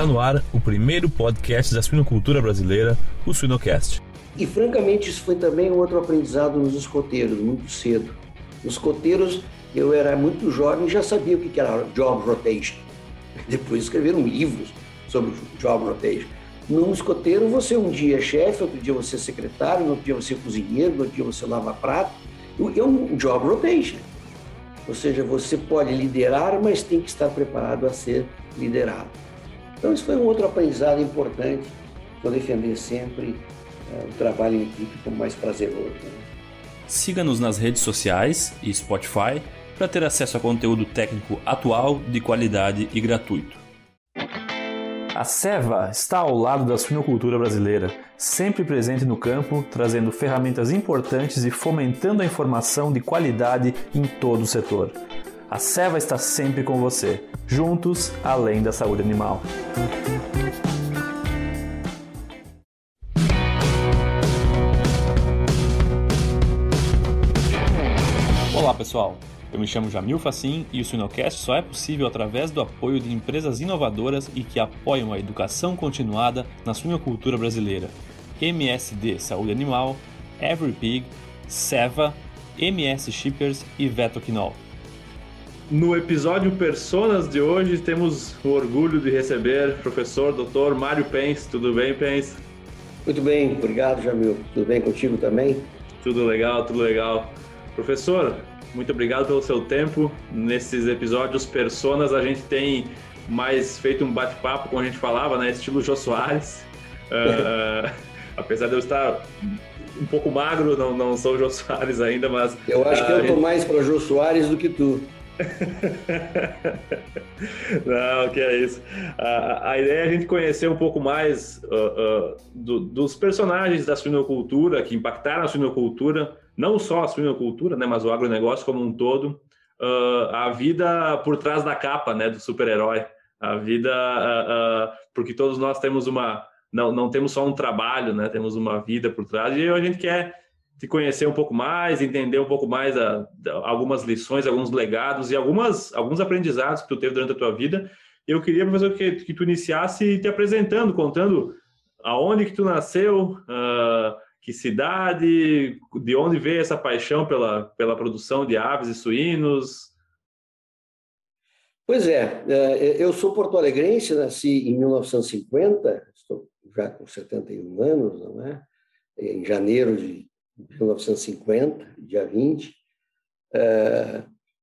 Está no ar o primeiro podcast da suinocultura brasileira, o Suinocast. E francamente, isso foi também outro aprendizado nos escoteiros, muito cedo. Nos escoteiros, eu era muito jovem e já sabia o que era job rotation. Depois escreveram livros sobre job rotation. Num escoteiro, você um dia é chefe, outro dia você é secretário, outro dia você é cozinheiro, outro dia você lava prato. É um job rotation. Ou seja, você pode liderar, mas tem que estar preparado a ser liderado. Então, isso foi um outro aprendizado importante. Vou defender sempre é, o trabalho em equipe como mais prazeroso. Né? Siga-nos nas redes sociais e Spotify para ter acesso a conteúdo técnico atual, de qualidade e gratuito. A Seva está ao lado da suinocultura brasileira, sempre presente no campo, trazendo ferramentas importantes e fomentando a informação de qualidade em todo o setor. A Seva está sempre com você, juntos além da saúde animal. Olá pessoal, eu me chamo Jamil Facim e o Suinocast só é possível através do apoio de empresas inovadoras e que apoiam a educação continuada na suinocultura brasileira. MSD Saúde Animal, EveryPig, Seva, MS Shippers e Vetoquinol. No episódio Personas de hoje, temos o orgulho de receber o professor Dr. Mário Pens. Tudo bem, Pens? Muito bem, obrigado, Jamil. Tudo bem contigo também? Tudo legal, tudo legal. Professor, muito obrigado pelo seu tempo. Nesses episódios Personas, a gente tem mais feito um bate-papo, como a gente falava, né? Estilo Jô Soares. Uh, apesar de eu estar um pouco magro, não, não sou o Jô Soares ainda, mas. Eu acho que eu tô gente... mais para Jô Soares do que tu. Não, que é isso. A, a, ideia é a gente conhecer um pouco mais uh, uh, do, dos personagens da suinocultura que impactaram a suinocultura não só a suinocultura, né, mas o agronegócio como um todo, uh, a vida por trás da capa, né, do super-herói, a vida, porque todos nós temos uma, não, não temos só um trabalho, né, temos uma vida por trás. E a gente quer te conhecer um pouco mais, entender um pouco mais a, a, algumas lições, alguns legados e algumas, alguns aprendizados que tu teve durante a tua vida. Eu queria, professor, que, que tu iniciasse te apresentando, contando aonde que tu nasceu, uh, que cidade, de onde veio essa paixão pela, pela produção de aves e suínos? Pois é, é eu sou porto-alegrense, nasci em 1950, estou já com 71 anos, não é? Em janeiro de 1950, dia 20. É,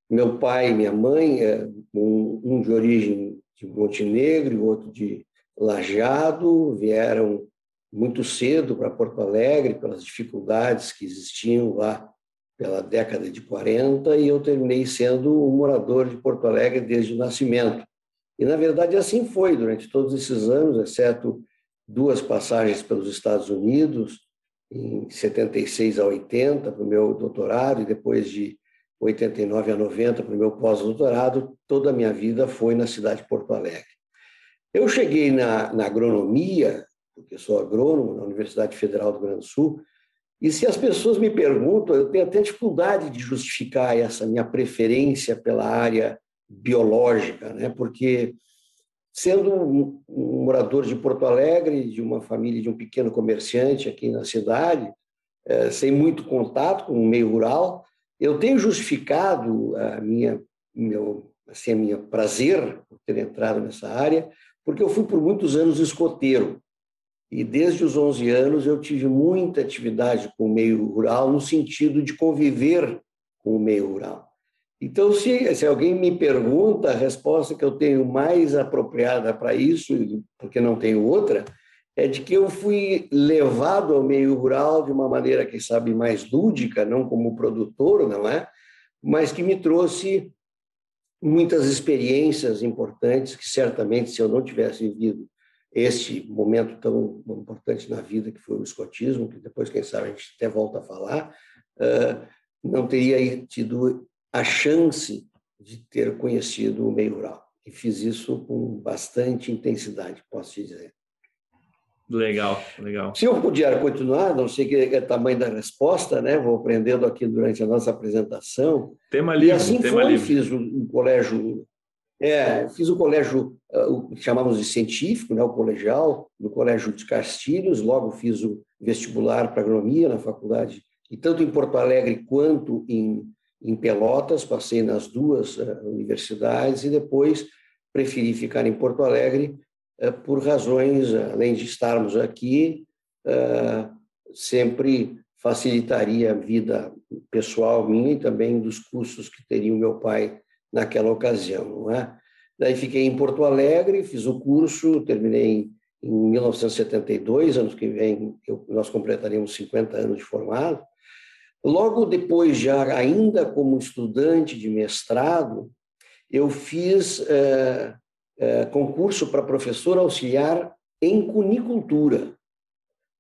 meu pai e minha mãe, é, um de origem de Montenegro e outro de Lajado, vieram muito cedo para Porto Alegre, pelas dificuldades que existiam lá pela década de 40, e eu terminei sendo um morador de Porto Alegre desde o nascimento. E, na verdade, assim foi durante todos esses anos, exceto duas passagens pelos Estados Unidos, em 76 a 80, para o meu doutorado, e depois de 89 a 90 para o meu pós-doutorado, toda a minha vida foi na cidade de Porto Alegre. Eu cheguei na, na agronomia porque sou agrônomo na Universidade Federal do Rio Grande do Sul, e se as pessoas me perguntam, eu tenho até dificuldade de justificar essa minha preferência pela área biológica, né? porque sendo um, morador de Porto Alegre, de uma família de um pequeno comerciante aqui na cidade, é, sem muito contato com o meio rural, eu tenho justificado a minha meu assim a minha prazer por ter entrado nessa área, porque eu fui por muitos anos escoteiro. E desde os 11 anos eu tive muita atividade com o meio rural, no sentido de conviver com o meio rural. Então, se, se alguém me pergunta, a resposta que eu tenho mais apropriada para isso, porque não tenho outra, é de que eu fui levado ao meio rural de uma maneira, quem sabe, mais lúdica, não como produtor, não é? Mas que me trouxe muitas experiências importantes que certamente, se eu não tivesse vivido este momento tão importante na vida que foi o escotismo, que depois, quem sabe, a gente até volta a falar, não teria tido a chance de ter conhecido o meio rural. E fiz isso com bastante intensidade, posso te dizer. Legal, legal. Se eu puder continuar, não sei que é o tamanho da resposta, né? Vou aprendendo aqui durante a nossa apresentação. Tema livre. E assim tema foi, livre. fiz um colégio É, fiz o colégio, ah, o que chamamos de científico, né, o colegial, no Colégio de Castilhos, logo fiz o vestibular para agronomia na faculdade, e tanto em Porto Alegre quanto em, em Pelotas, passei nas duas uh, universidades e depois preferi ficar em Porto Alegre uh, por razões, uh, além de estarmos aqui, sempre facilitaria a vida pessoal minha e também dos custos que teria o meu pai naquela ocasião, é? Daí fiquei em Porto Alegre, fiz o curso, terminei em 1972, anos que vem eu, nós completaríamos 50 anos de formado. Logo depois, já ainda como estudante de mestrado, eu fiz é, é, concurso para professor auxiliar em cunicultura,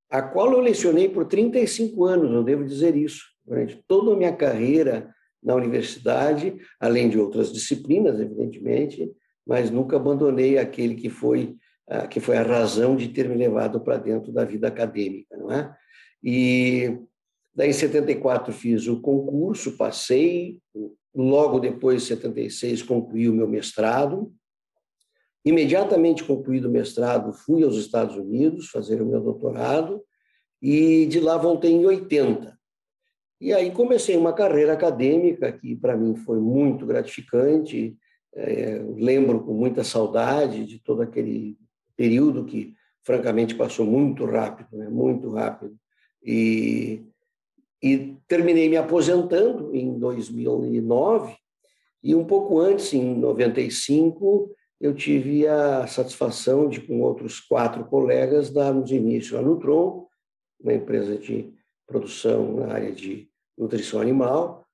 a qual eu lecionei por 35 anos, eu devo dizer isso, durante toda a minha carreira na universidade, além de outras disciplinas, evidentemente, mas nunca abandonei aquele que foi que foi a razão de ter me levado para dentro da vida acadêmica, não é? E daí em 74 fiz o concurso, passei, logo depois, em 76, concluí o meu mestrado. Imediatamente concluído o mestrado, fui aos Estados Unidos fazer o meu doutorado e de lá voltei em 80. E aí comecei uma carreira acadêmica que para mim foi muito gratificante. É, lembro com muita saudade de todo aquele período que, francamente, passou muito rápido, né? muito rápido. E, e terminei me aposentando em 2009 e um pouco antes, em 95, eu tive a satisfação de, com outros quatro colegas, darmos início à Nutron, uma empresa de produção na área de nutrição animal,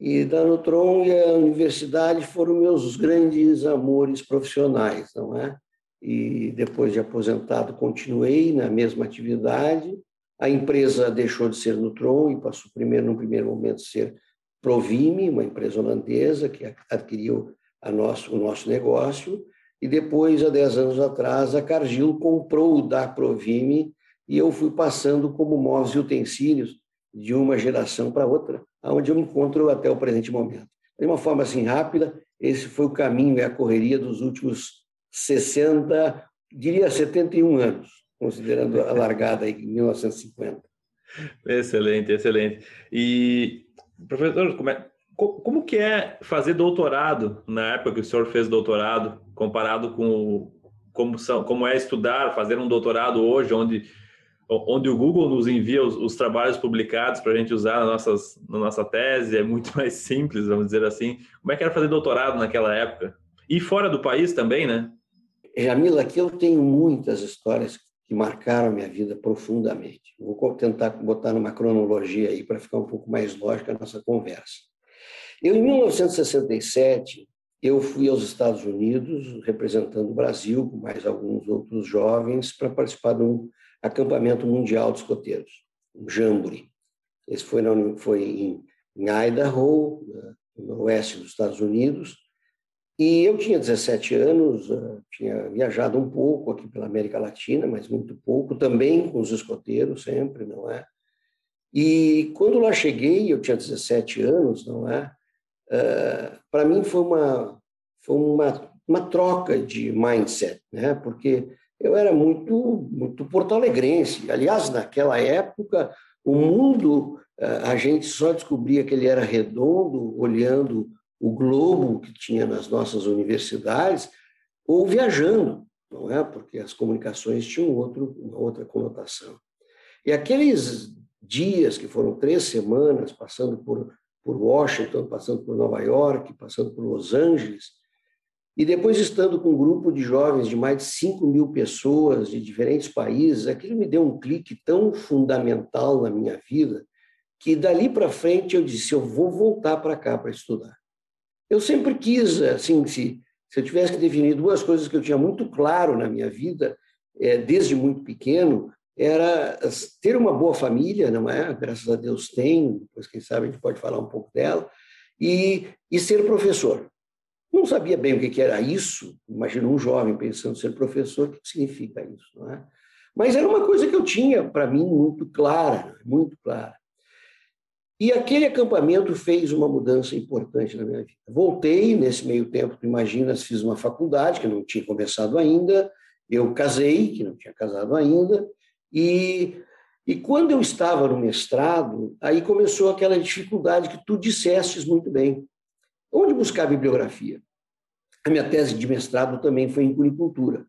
e da Nutron e a universidade foram meus grandes amores profissionais, não é? E depois de aposentado, continuei na mesma atividade. A empresa deixou de ser Nutron e passou primeiro, no primeiro momento, a ser Provime, uma empresa holandesa que adquiriu nosso, o nosso negócio. E depois, há 10 anos atrás, a Cargill comprou da Provime e eu fui passando como móveis e utensílios de uma geração para outra, aonde eu me encontro até o presente momento. De uma forma assim rápida, esse foi o caminho e a correria dos últimos 60, diria 71 anos, considerando a largada em 1950. Excelente, excelente. E, professor, como, é, como que é fazer doutorado na época que o senhor fez doutorado, comparado com como, são, como é estudar, fazer um doutorado hoje, onde onde o Google nos envia os, os trabalhos publicados para a gente usar na, nossas, na nossa tese, é muito mais simples, vamos dizer assim. Como é que era fazer doutorado naquela época? E fora do país também, né? Jamila, aqui eu tenho muitas histórias que marcaram a minha vida profundamente. Vou tentar botar numa cronologia aí para ficar um pouco mais lógica a nossa conversa. Eu, em 1967, eu fui aos Estados Unidos representando o Brasil com mais alguns outros jovens para participar de um acampamento mundial de escoteiros, um Jamboree. Esse foi, na, foi em, em Idaho, no oeste dos Estados Unidos, e eu tinha 17 anos, eh, tinha viajado um pouco aqui pela América Latina, mas muito pouco, também com os escoteiros, sempre, não é? E quando lá cheguei, eu tinha 17 anos, não é? Uh, Para mim foi uma foi uma, uma troca de mindset, né? Porque eu era muito muito porto-alegrense. Aliás, naquela época, o mundo eh, a gente só descobria que ele era redondo olhando o globo que tinha nas nossas universidades ou viajando, não é? Porque as comunicações tinham outro, uma outra conotação. E aqueles dias que foram três semanas, passando por, por Washington, passando por Nova York, passando por Los Angeles, e depois estando com um grupo de jovens de mais de 5 mil pessoas de diferentes países, aquilo me deu um clique tão fundamental na minha vida que dali para frente eu disse: eu vou voltar para cá para estudar. Eu sempre quis, assim, se, se eu tivesse que definir duas coisas que eu tinha muito claro na minha vida, é, desde muito pequeno, era ter uma boa família, não é? Graças a Deus tem, depois quem sabe a gente pode falar um pouco dela, e, e ser professor. Não sabia bem o que era isso, imagina um jovem pensando ser professor, o que significa isso, não é? Mas era uma coisa que eu tinha, para mim, muito clara, muito clara. E aquele acampamento fez uma mudança importante na minha vida. Voltei nesse meio tempo, tu imaginas, fiz uma faculdade que não tinha começado ainda, eu casei, que não tinha casado ainda, e, e quando eu estava no mestrado, aí começou aquela dificuldade que tu dissestes muito bem. Onde buscar bibliografia? A minha tese de mestrado também foi em cunicultura.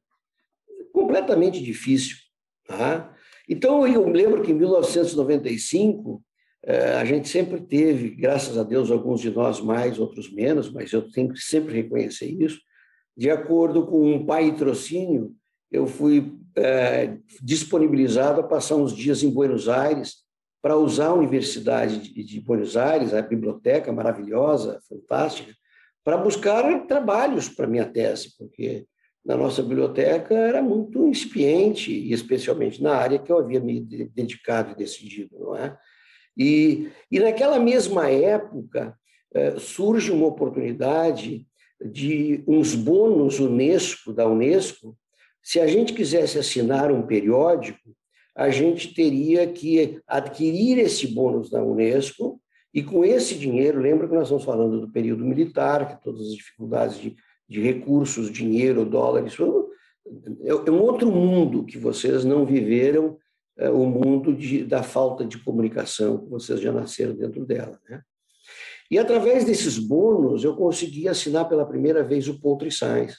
Completamente difícil. Tá? Então, eu lembro que em 1995, eh, a gente sempre teve, graças a Deus, alguns de nós mais, outros menos, mas eu tenho que sempre reconhecer isso, de acordo com um patrocínio, eu fui é, disponibilizado a passar uns dias em Buenos Aires para usar a Universidade de Buenos Aires, a biblioteca maravilhosa, fantástica, para buscar trabalhos para minha tese, porque na nossa biblioteca era muito incipiente, e especialmente na área que eu havia me dedicado e decidido, não é? E, e naquela mesma época eh, surge uma oportunidade de uns bônus Unesco, da Unesco. Se a gente quisesse assinar um periódico, a gente teria que adquirir esse bônus da Unesco e com esse dinheiro, lembra que nós estamos falando do período militar, que todas as dificuldades de, de recursos, dinheiro, dólares, é, é um outro mundo que vocês não viveram o mundo de, da falta de comunicação que vocês já nasceram dentro dela. Né? E através desses bônus, eu consegui assinar pela primeira vez o Poultry Science.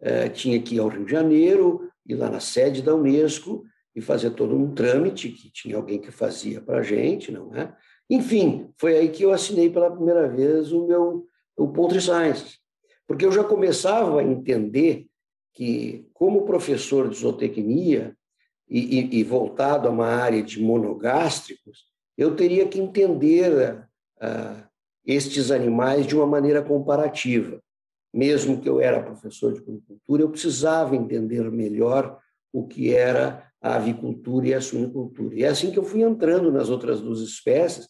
É, tinha que ir ao Rio de Janeiro, ir lá na sede da Unesco e fazer todo um trâmite, que tinha alguém que fazia para a gente, não é? Enfim, foi aí que eu assinei pela primeira vez o meu o Poultry Science, porque eu já começava a entender que, como professor de zootecnia, e, e, voltado a uma área de monogástricos, eu teria que entender uh, estes animais de uma maneira comparativa. Mesmo que eu era professor de agricultura, eu precisava entender melhor o que era a avicultura e a suinicultura. E é assim que eu fui entrando nas outras duas espécies,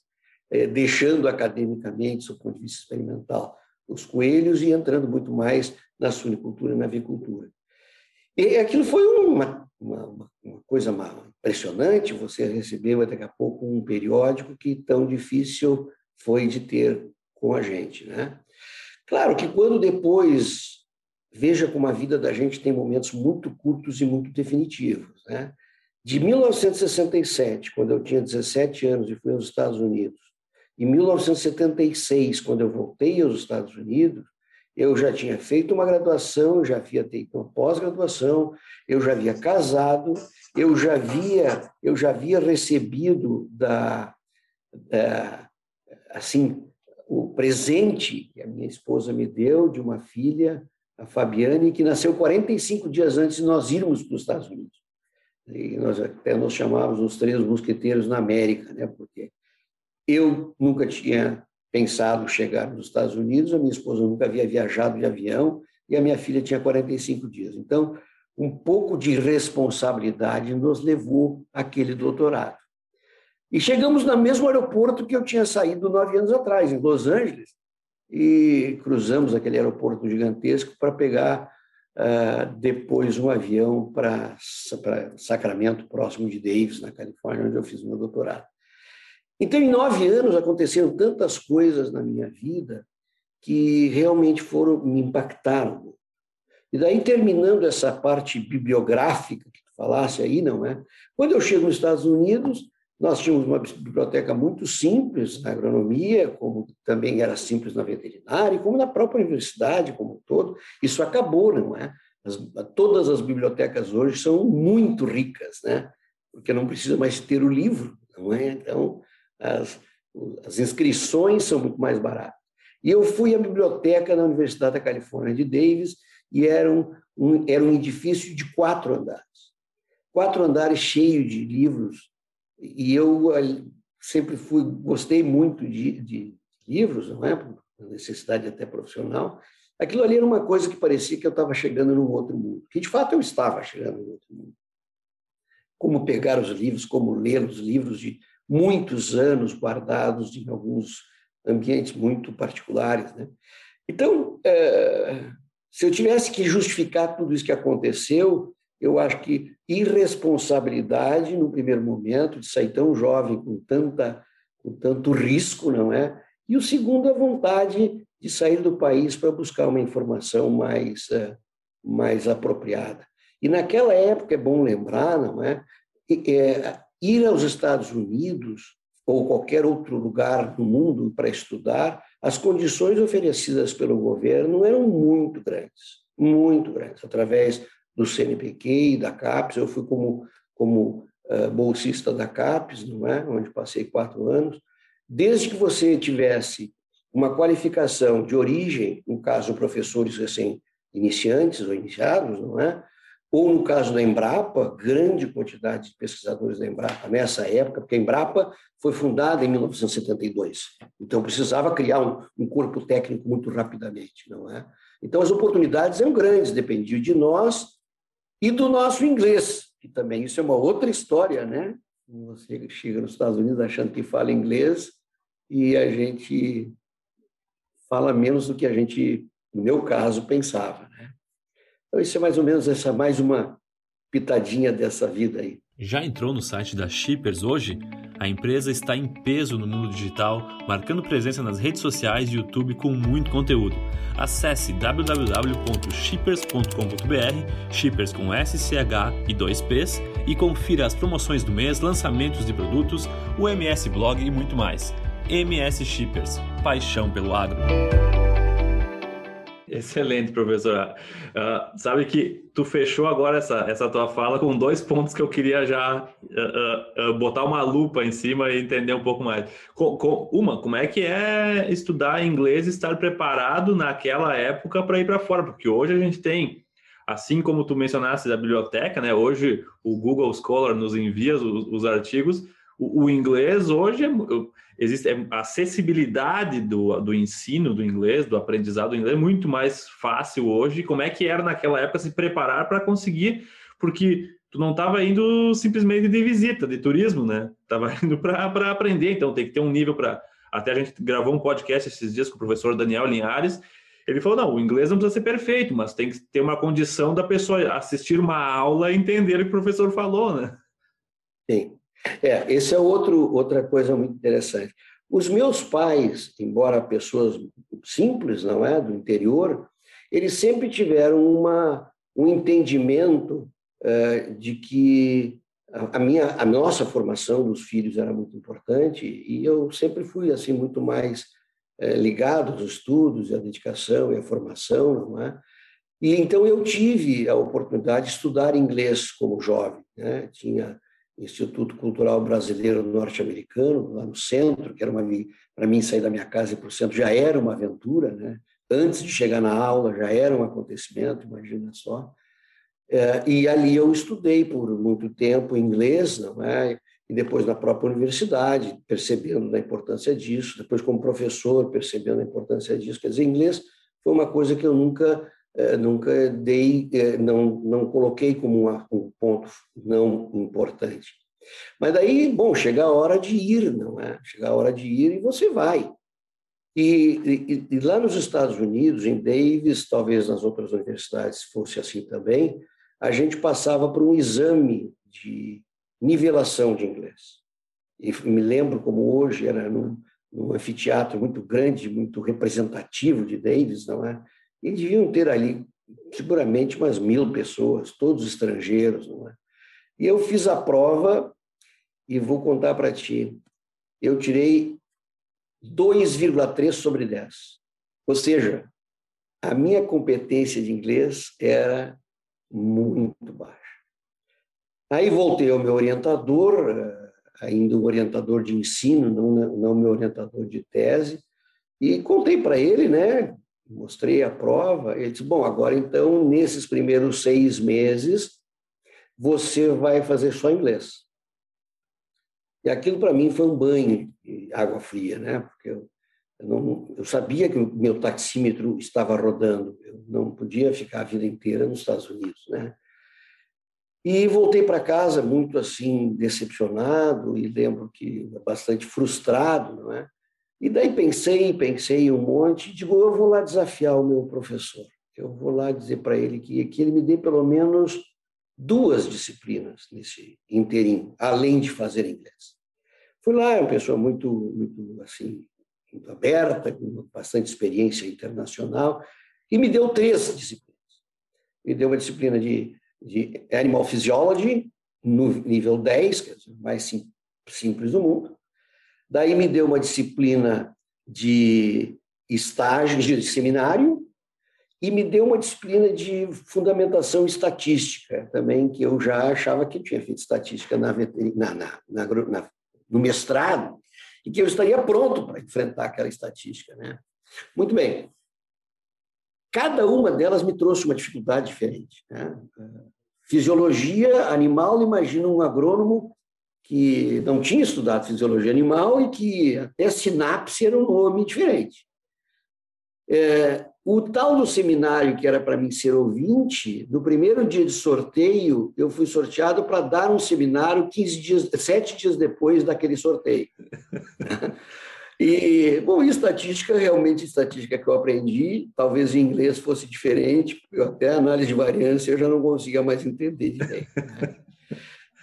eh, deixando academicamente, do ponto de vista experimental, os coelhos e entrando muito mais na suinicultura e na avicultura. E aquilo foi uma uma, uma coisa impressionante, você recebeu daqui a pouco um periódico que tão difícil foi de ter com a gente, né? Claro que quando depois veja como a vida da gente tem momentos muito curtos e muito definitivos, né? De 1967, quando eu tinha 17 anos e fui aos Estados Unidos, e 1976, quando eu voltei aos Estados Unidos, eu já tinha feito uma graduação, já havia feito uma pós-graduação, eu já havia casado, eu já havia, eu já havia recebido da, da assim o presente que a minha esposa me deu de uma filha, a Fabiane, que nasceu 45 dias antes de nós irmos para os Estados Unidos. E nós até nos chamávamos os três mosqueteiros na América, né? Porque eu nunca tinha pensado chegar nos Estados Unidos, a minha esposa nunca havia viajado de avião e a minha filha tinha 45 dias. Então, um pouco de responsabilidade nos levou àquele doutorado. E chegamos no mesmo aeroporto que eu tinha saído nove anos atrás, em Los Angeles, e cruzamos aquele aeroporto gigantesco para pegar uh, depois um avião para Sacramento, próximo de Davis, na Califórnia, onde eu fiz meu doutorado. Então, em nove anos, aconteceram tantas coisas na minha vida que realmente foram me impactaram. E daí, terminando essa parte bibliográfica que tu falasse aí, não é? Quando eu chego nos Estados Unidos, nós tínhamos uma biblioteca muito simples na agronomia, como também era simples na veterinária, como na própria universidade como um todo. Isso acabou, não é? As, todas as bibliotecas hoje são muito ricas, né? Porque não precisa mais ter o livro, não é? Então, as, as inscrições são muito mais baratas. E eu fui à biblioteca na Universidade da Califórnia de Davis e era um, um, era um edifício de quatro andares. Quatro andares cheio de livros. E eu sempre fui, gostei muito de, de livros, não é? Por necessidade até profissional. Aquilo ali era uma coisa que parecia que eu estava chegando num outro mundo. Que de fato eu estava chegando num outro mundo. Como pegar os livros, como ler os livros de muitos anos guardados em alguns ambientes muito particulares. Né? Então, é, se eu tivesse que justificar tudo isso que aconteceu, eu acho que irresponsabilidade no primeiro momento, de sair tão jovem com tanta com tanto risco, não é? E o segundo, a vontade de sair do país para buscar uma informação mais, uh, mais apropriada. E naquela época, é bom lembrar, não é? é ir aos Estados Unidos ou qualquer outro lugar do mundo para estudar, as condições oferecidas pelo governo eram muito grandes, muito grandes. Através do CNPq e da CAPES, eu fui como, como uh, bolsista da CAPES, não é? onde passei quatro anos. Desde que você tivesse uma qualificação de origem, no caso, professores recém-iniciantes ou iniciados, não é? Ou no caso da Embrapa, grande quantidade de pesquisadores da Embrapa nessa época, porque a Embrapa foi fundada em 1972, então precisava criar um, um corpo técnico muito rapidamente, não é? Então as oportunidades eram grandes, dependiam de nós e do nosso inglês, que também isso é uma outra história, né? Você chega nos Estados Unidos achando que fala inglês e a gente fala menos do que a gente, no meu caso, pensava, né? Então, isso é mais ou menos essa mais uma pitadinha dessa vida aí. Já entrou no site da Shippers hoje? A empresa está em peso no mundo digital, marcando presença nas redes sociais e YouTube com muito conteúdo. Acesse www.shippers.com.br, Shippers com SCH e 2 Ps, e confira as promoções do mês, lançamentos de produtos, o MS Blog e muito mais. MS Shippers, paixão pelo agro. Excelente, professor. Uh, sabe que tu fechou agora essa, essa tua fala com dois pontos que eu queria já uh, uh, botar uma lupa em cima e entender um pouco mais. Com, com, uma, como é que é estudar inglês e estar preparado naquela época para ir para fora? Porque hoje a gente tem, assim como tu mencionaste da biblioteca, né? Hoje o Google Scholar nos envia os, os artigos. O, o, inglês hoje é, existe é, a acessibilidade do, do ensino do inglês, do aprendizado do inglês, é muito mais fácil hoje. Como é que era naquela época se preparar para conseguir? Porque tu não estava indo simplesmente de visita, de turismo, né? Estava indo para aprender, então tem que ter um nível para. Até a gente gravou um podcast esses dias com o professor Daniel Linhares. Ele falou: não, o inglês não precisa ser perfeito, mas tem que ter uma condição da pessoa assistir uma aula e entender o que o professor falou, né? Sim. É, esse é outro, outra coisa muito interessante. Os meus pais, embora pessoas simples, não é, do interior, eles sempre tiveram uma, um entendimento uh, de que a, minha, a nossa formação dos filhos era muito importante e eu sempre fui assim muito mais uh, ligado aos estudos, à dedicação e à formação, não é? E então eu tive a oportunidade de estudar inglês como jovem, né? Tinha Instituto Cultural Brasileiro Norte-Americano, lá no centro, que era uma para mim sair da minha casa e para o centro já era uma aventura, né? Antes de chegar na aula já era um acontecimento, imagina só. É, e ali eu estudei por muito tempo inglês, não é? E depois na própria universidade, percebendo a importância disso, depois como professor, percebendo a importância disso. Quer dizer, inglês foi uma coisa que eu nunca nunca dei, é, não, não coloquei como um ponto não importante. Mas daí, bom, chega a hora de ir, não é? Chega a hora de ir e você vai. E, e, e, lá nos Estados Unidos, em Davis, talvez nas outras universidades fosse assim também, a gente passava por um exame de nivelação de inglês. E me lembro como hoje era num, num anfiteatro muito grande, muito representativo de Davis, não é? E deviam ter ali seguramente umas mil pessoas, todos estrangeiros, não é? E eu fiz a prova e vou contar para ti. Eu tirei 2,3 sobre 10. Ou seja, a minha competência de inglês era muito baixa. Aí voltei ao meu orientador, eh, ainda um orientador de ensino, não, não meu orientador de tese, e contei para ele, né, mostrei a prova, ele disse, bom, agora então, nesses primeiros seis meses, você vai fazer só inglês. E aquilo para mim foi um banho de água fria, né? Porque eu, eu, não, eu sabia que o meu taxímetro estava rodando, eu não podia ficar a vida inteira nos Estados Unidos, né? E voltei para casa muito assim decepcionado e lembro que bastante frustrado, não é? E daí pensei, pensei um monte, digo, eu vou lá desafiar o meu professor. Eu vou lá dizer para ele que, que ele me dê pelo menos duas disciplinas nesse inteirinho, além de fazer inglês. Fui lá, é uma pessoa muito, muito assim, muito aberta, com bastante experiência internacional, e me deu três disciplinas. Me deu uma disciplina de, de Animal Physiology, no nível 10, que é o mais sim, simples do mundo. Daí me deu uma disciplina de estágio, de seminário, e me deu uma disciplina de fundamentação estatística também, que eu já achava que tinha feito estatística na, na, na, na no mestrado, e que eu estaria pronto para enfrentar aquela estatística. Né? Muito bem. Cada uma delas me trouxe uma dificuldade diferente. Né? Fisiologia animal, imagina um agrônomo que não tinha estudado fisiologia animal e que até sinapse era um nome diferente. É, o tal do seminário, que era para mim ser ouvinte, no primeiro dia de sorteio, eu fui sorteado para dar um seminário 15 dias, sete dias depois daquele sorteio. E, bom, estatística, realmente estatística que eu aprendi, talvez em inglês fosse diferente, porque até a análise de variância eu já não conseguia mais entender direito. Né?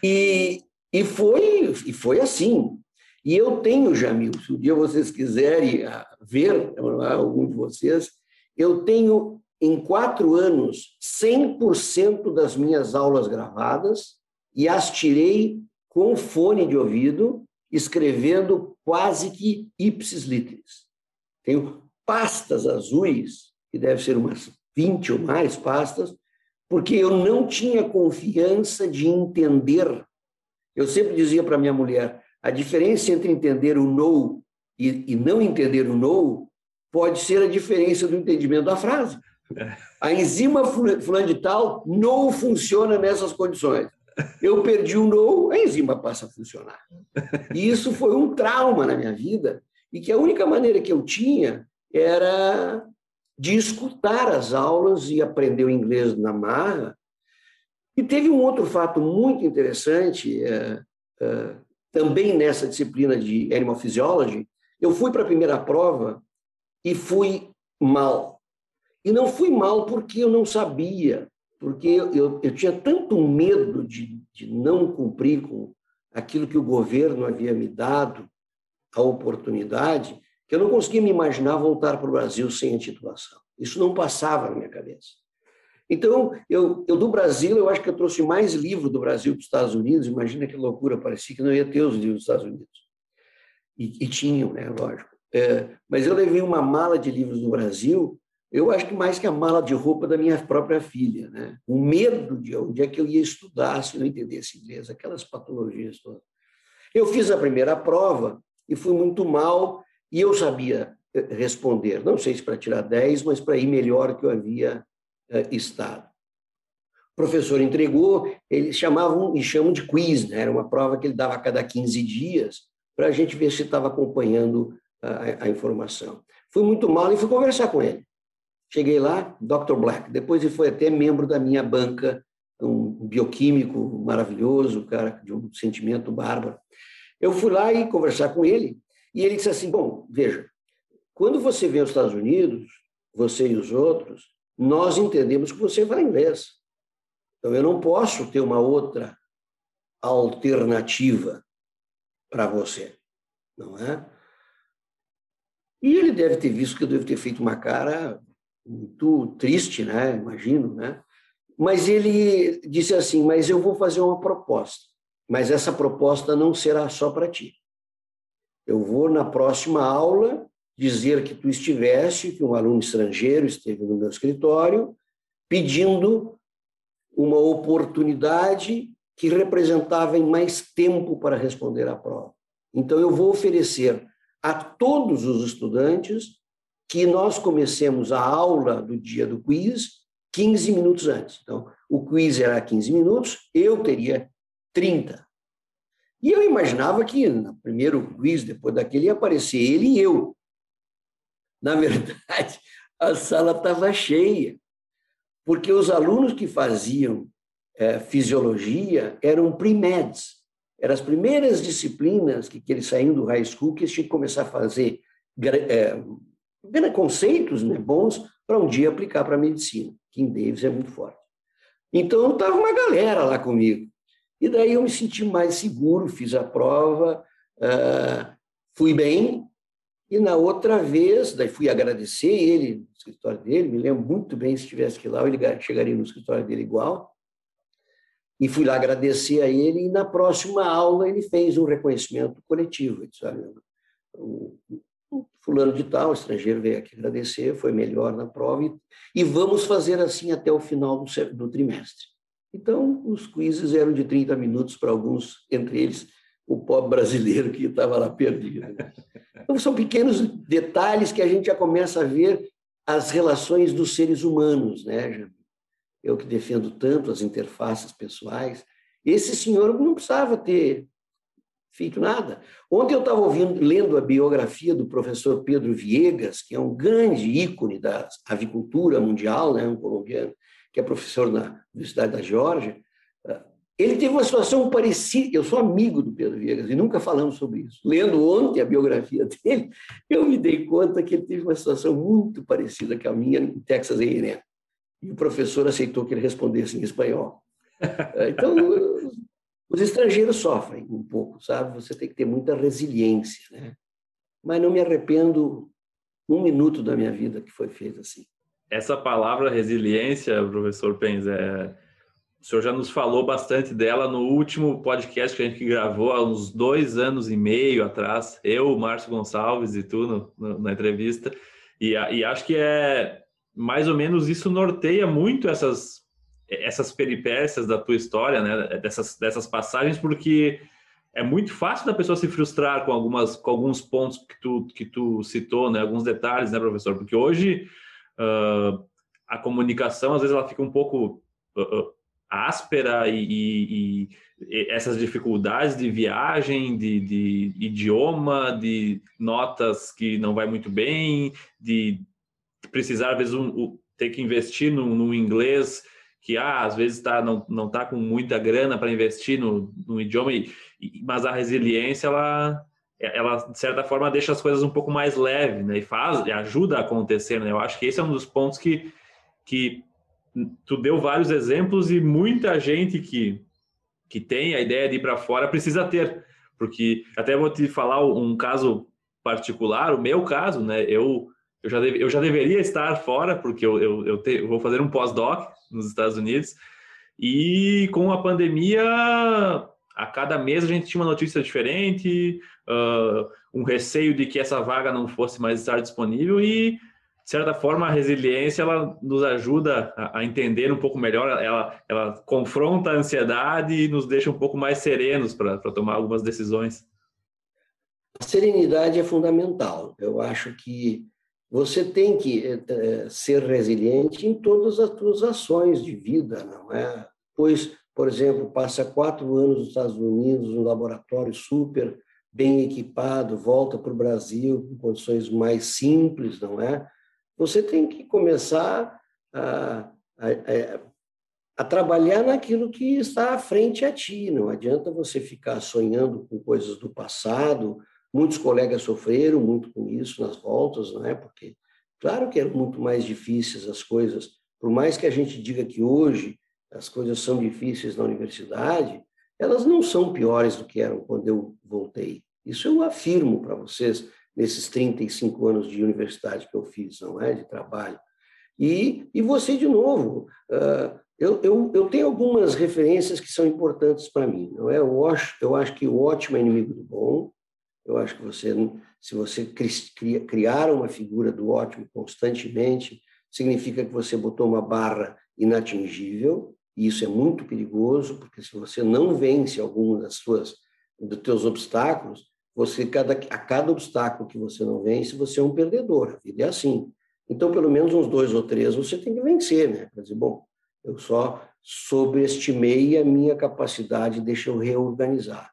E, e, foi, e foi assim. E eu tenho, Jamil, se um dia vocês quiserem ah, ver, algum de vocês, eu tenho, em quatro anos, 100% das minhas aulas gravadas e as tirei com fone de ouvido, escrevendo quase que ipsis literis. Tenho pastas azuis, que deve ser umas 20 ou mais pastas, porque eu não tinha confiança de entender. Eu sempre dizia para minha mulher, a diferença entre entender o no e, e não entender o no pode ser a diferença do entendimento da frase. A enzima fulano de tal não funciona nessas condições. Eu perdi o no, a enzima passa a funcionar. E isso foi um trauma na minha vida, e que a única maneira que eu tinha era de escutar as aulas e aprender o inglês na marra. E teve um outro fato muito interessante, é, é, também nessa disciplina de Animal Physiology. Eu fui para a primeira prova e fui mal. E não fui mal porque eu não sabia, porque eu, eu, tinha tanto medo de, de não cumprir com aquilo que o governo havia me dado, a oportunidade, que eu não conseguia me imaginar voltar para o Brasil sem a titulação. Isso não passava na minha cabeça. Então, eu, eu do Brasil, eu acho que eu trouxe mais livro do Brasil para os Estados Unidos. Imagina que loucura, parecia que não ia ter os livros dos Estados Unidos. E, e tinham, né, lógico. É, mas eu levei uma mala de livros do Brasil, eu acho que mais que a mala de roupa da minha própria filha, né? O medo de onde é que eu ia estudar se não entendesse inglês, aquelas patologias todas. Eu fiz a primeira prova e fui muito mal e eu sabia eh, responder, não sei se para tirar 10, mas para ir melhor que eu havia estado. O professor entregou, eles chamavam e chamam de quiz, né? era uma prova que ele dava a cada 15 dias para a gente ver se estava acompanhando a, a informação. Fui muito mal e fui conversar com ele. Cheguei lá, Dr. Black. Depois ele foi até membro da minha banca, um bioquímico maravilhoso, cara de um sentimento bárbaro. Eu fui lá e conversar com ele, e ele disse assim: Bom, veja, quando você vem aos Estados Unidos, você e os outros, nós entendemos que você fala inglês. Então eu não posso ter uma outra alternativa para você, não é? E ele deve ter visto que eu devo ter feito uma cara muito triste, né? Imagino, né? Mas ele disse assim: Mas eu vou fazer uma proposta, mas essa proposta não será só para ti. Eu vou na próxima aula dizer que tu estiveste, que um aluno estrangeiro esteve no meu escritório, pedindo uma oportunidade que representava em mais tempo para responder à prova. Então, eu vou oferecer a todos os estudantes que nós comecemos a aula do dia do quiz 15 minutos antes. Então, o quiz era 15 minutos, eu teria 30. E eu imaginava que no primeiro quiz, depois daquele, ia aparecer ele e eu. Na verdade, a sala estava cheia, porque os alunos que faziam é, fisiologia eram pre-meds, eram as primeiras disciplinas que, que eles saíam do high school que eles tinham que começar a fazer é, conceitos né, bons para um dia aplicar para a medicina. Kim Davis é muito forte. Então, estava uma galera lá comigo. E daí eu me senti mais seguro, fiz a prova, Uh, fui bem, e na outra vez, daí fui agradecer ele no escritório dele, me lembro muito bem, se tivesse que ir lá, eu chegaria no escritório dele igual. E fui lá agradecer a ele, e na próxima aula ele fez um reconhecimento coletivo. Ele disse, olha, o, o fulano de tal, estrangeiro, veio aqui agradecer, foi melhor na prova, e, e vamos fazer assim até o final do, do trimestre. Então, os quizzes eram de 30 minutos para alguns, entre eles o pobre brasileiro que estava lá perdido. Então, são pequenos detalhes que a gente já começa a ver as relações dos seres humanos, né, Eu que defendo tanto as interfaces pessoais, esse senhor não precisava ter feito nada. Ontem eu estava lendo a biografia do professor Pedro Viegas, que é um grande ícone da avicultura mundial, né, um colombiano, que é professor na Universidade da Geórgia. Ele teve uma situação parecida. Eu sou amigo do Pedro Viegas e nunca falamos sobre isso. Lendo ontem a biografia dele, eu me dei conta que ele teve uma situação muito parecida com a minha em Texas A&M. E o professor aceitou que ele respondesse em espanhol. Então, os estrangeiros sofrem um pouco, sabe? Você tem que ter muita resiliência, né? Mas não me arrependo um minuto da minha vida que foi feito assim. Essa palavra resiliência, professor Penz, é o senhor já nos falou bastante dela no último podcast que a gente gravou há uns dois anos e meio atrás, eu, Márcio Gonçalves e tu no, no, na entrevista, e, e, acho que é mais ou menos isso norteia muito essas, essas peripécias da tua história, né? dessas, dessas passagens, porque é muito fácil da pessoa se frustrar com, algumas, com alguns pontos que tu, que tu citou, né? alguns detalhes, né, professor? Porque hoje uh, a comunicação, às vezes, ela fica um pouco. Uh, áspera e, e, e, essas dificuldades de viagem, de, de, idioma, de notas que não vai muito bem, de precisar às vezes um, ter que investir no, no, inglês que ah, às vezes tá, não não está com muita grana para investir no, no idioma, e, mas a resiliência ela ela de certa forma deixa as coisas um pouco mais leves, né? E faz, e ajuda a acontecer, né? Eu acho que esse é um dos pontos que que tu deu vários exemplos e muita gente que, que tem a ideia de ir para fora precisa ter, porque até vou te falar um caso particular, o meu caso, né? Eu, eu, já, deve, eu já deveria estar fora, porque eu, eu, eu, te, vou fazer um pós-doc nos Estados Unidos, e com a pandemia, a cada mês a gente tinha uma notícia diferente, uh, um receio de que essa vaga não fosse mais estar disponível, e certa forma, a resiliência ela nos ajuda a, entender um pouco melhor, ela, ela confronta a ansiedade e nos deixa um pouco mais serenos para tomar algumas decisões. A serenidade é fundamental. Eu acho que você tem que é, ser resiliente em todas as suas ações de vida, não é? Pois, por exemplo, passa quatro anos nos Estados Unidos, um laboratório super bem equipado, volta para o Brasil com condições mais simples, não é? Você tem que começar a, a, a, trabalhar naquilo que está à frente a ti. Não adianta você ficar sonhando com coisas do passado. Muitos colegas sofreram muito com isso nas voltas, não é? Porque, claro que eram muito mais difíceis as coisas. Por mais que a gente diga que hoje as coisas são difíceis na universidade, elas não são piores do que eram quando eu voltei. Isso eu afirmo para vocês nesses 35 anos de universidade que eu fiz, não é? De trabalho. E, e você, de novo, uh, eu, eu, eu tenho algumas referências que são importantes para mim, não é? Eu acho, eu acho que o ótimo é inimigo do bom, eu acho que você, se você criar uma figura do ótimo constantemente, significa que você botou uma barra inatingível, e isso é muito perigoso, porque se você não vence algum das suas dos teus obstáculos, você cada, a cada obstáculo que você não vence, você é um perdedor. A vida é assim. Então, pelo menos uns dois ou três você tem que vencer, né? Quer dizer, bom, eu só sobreestimei a minha capacidade, deixa eu reorganizar.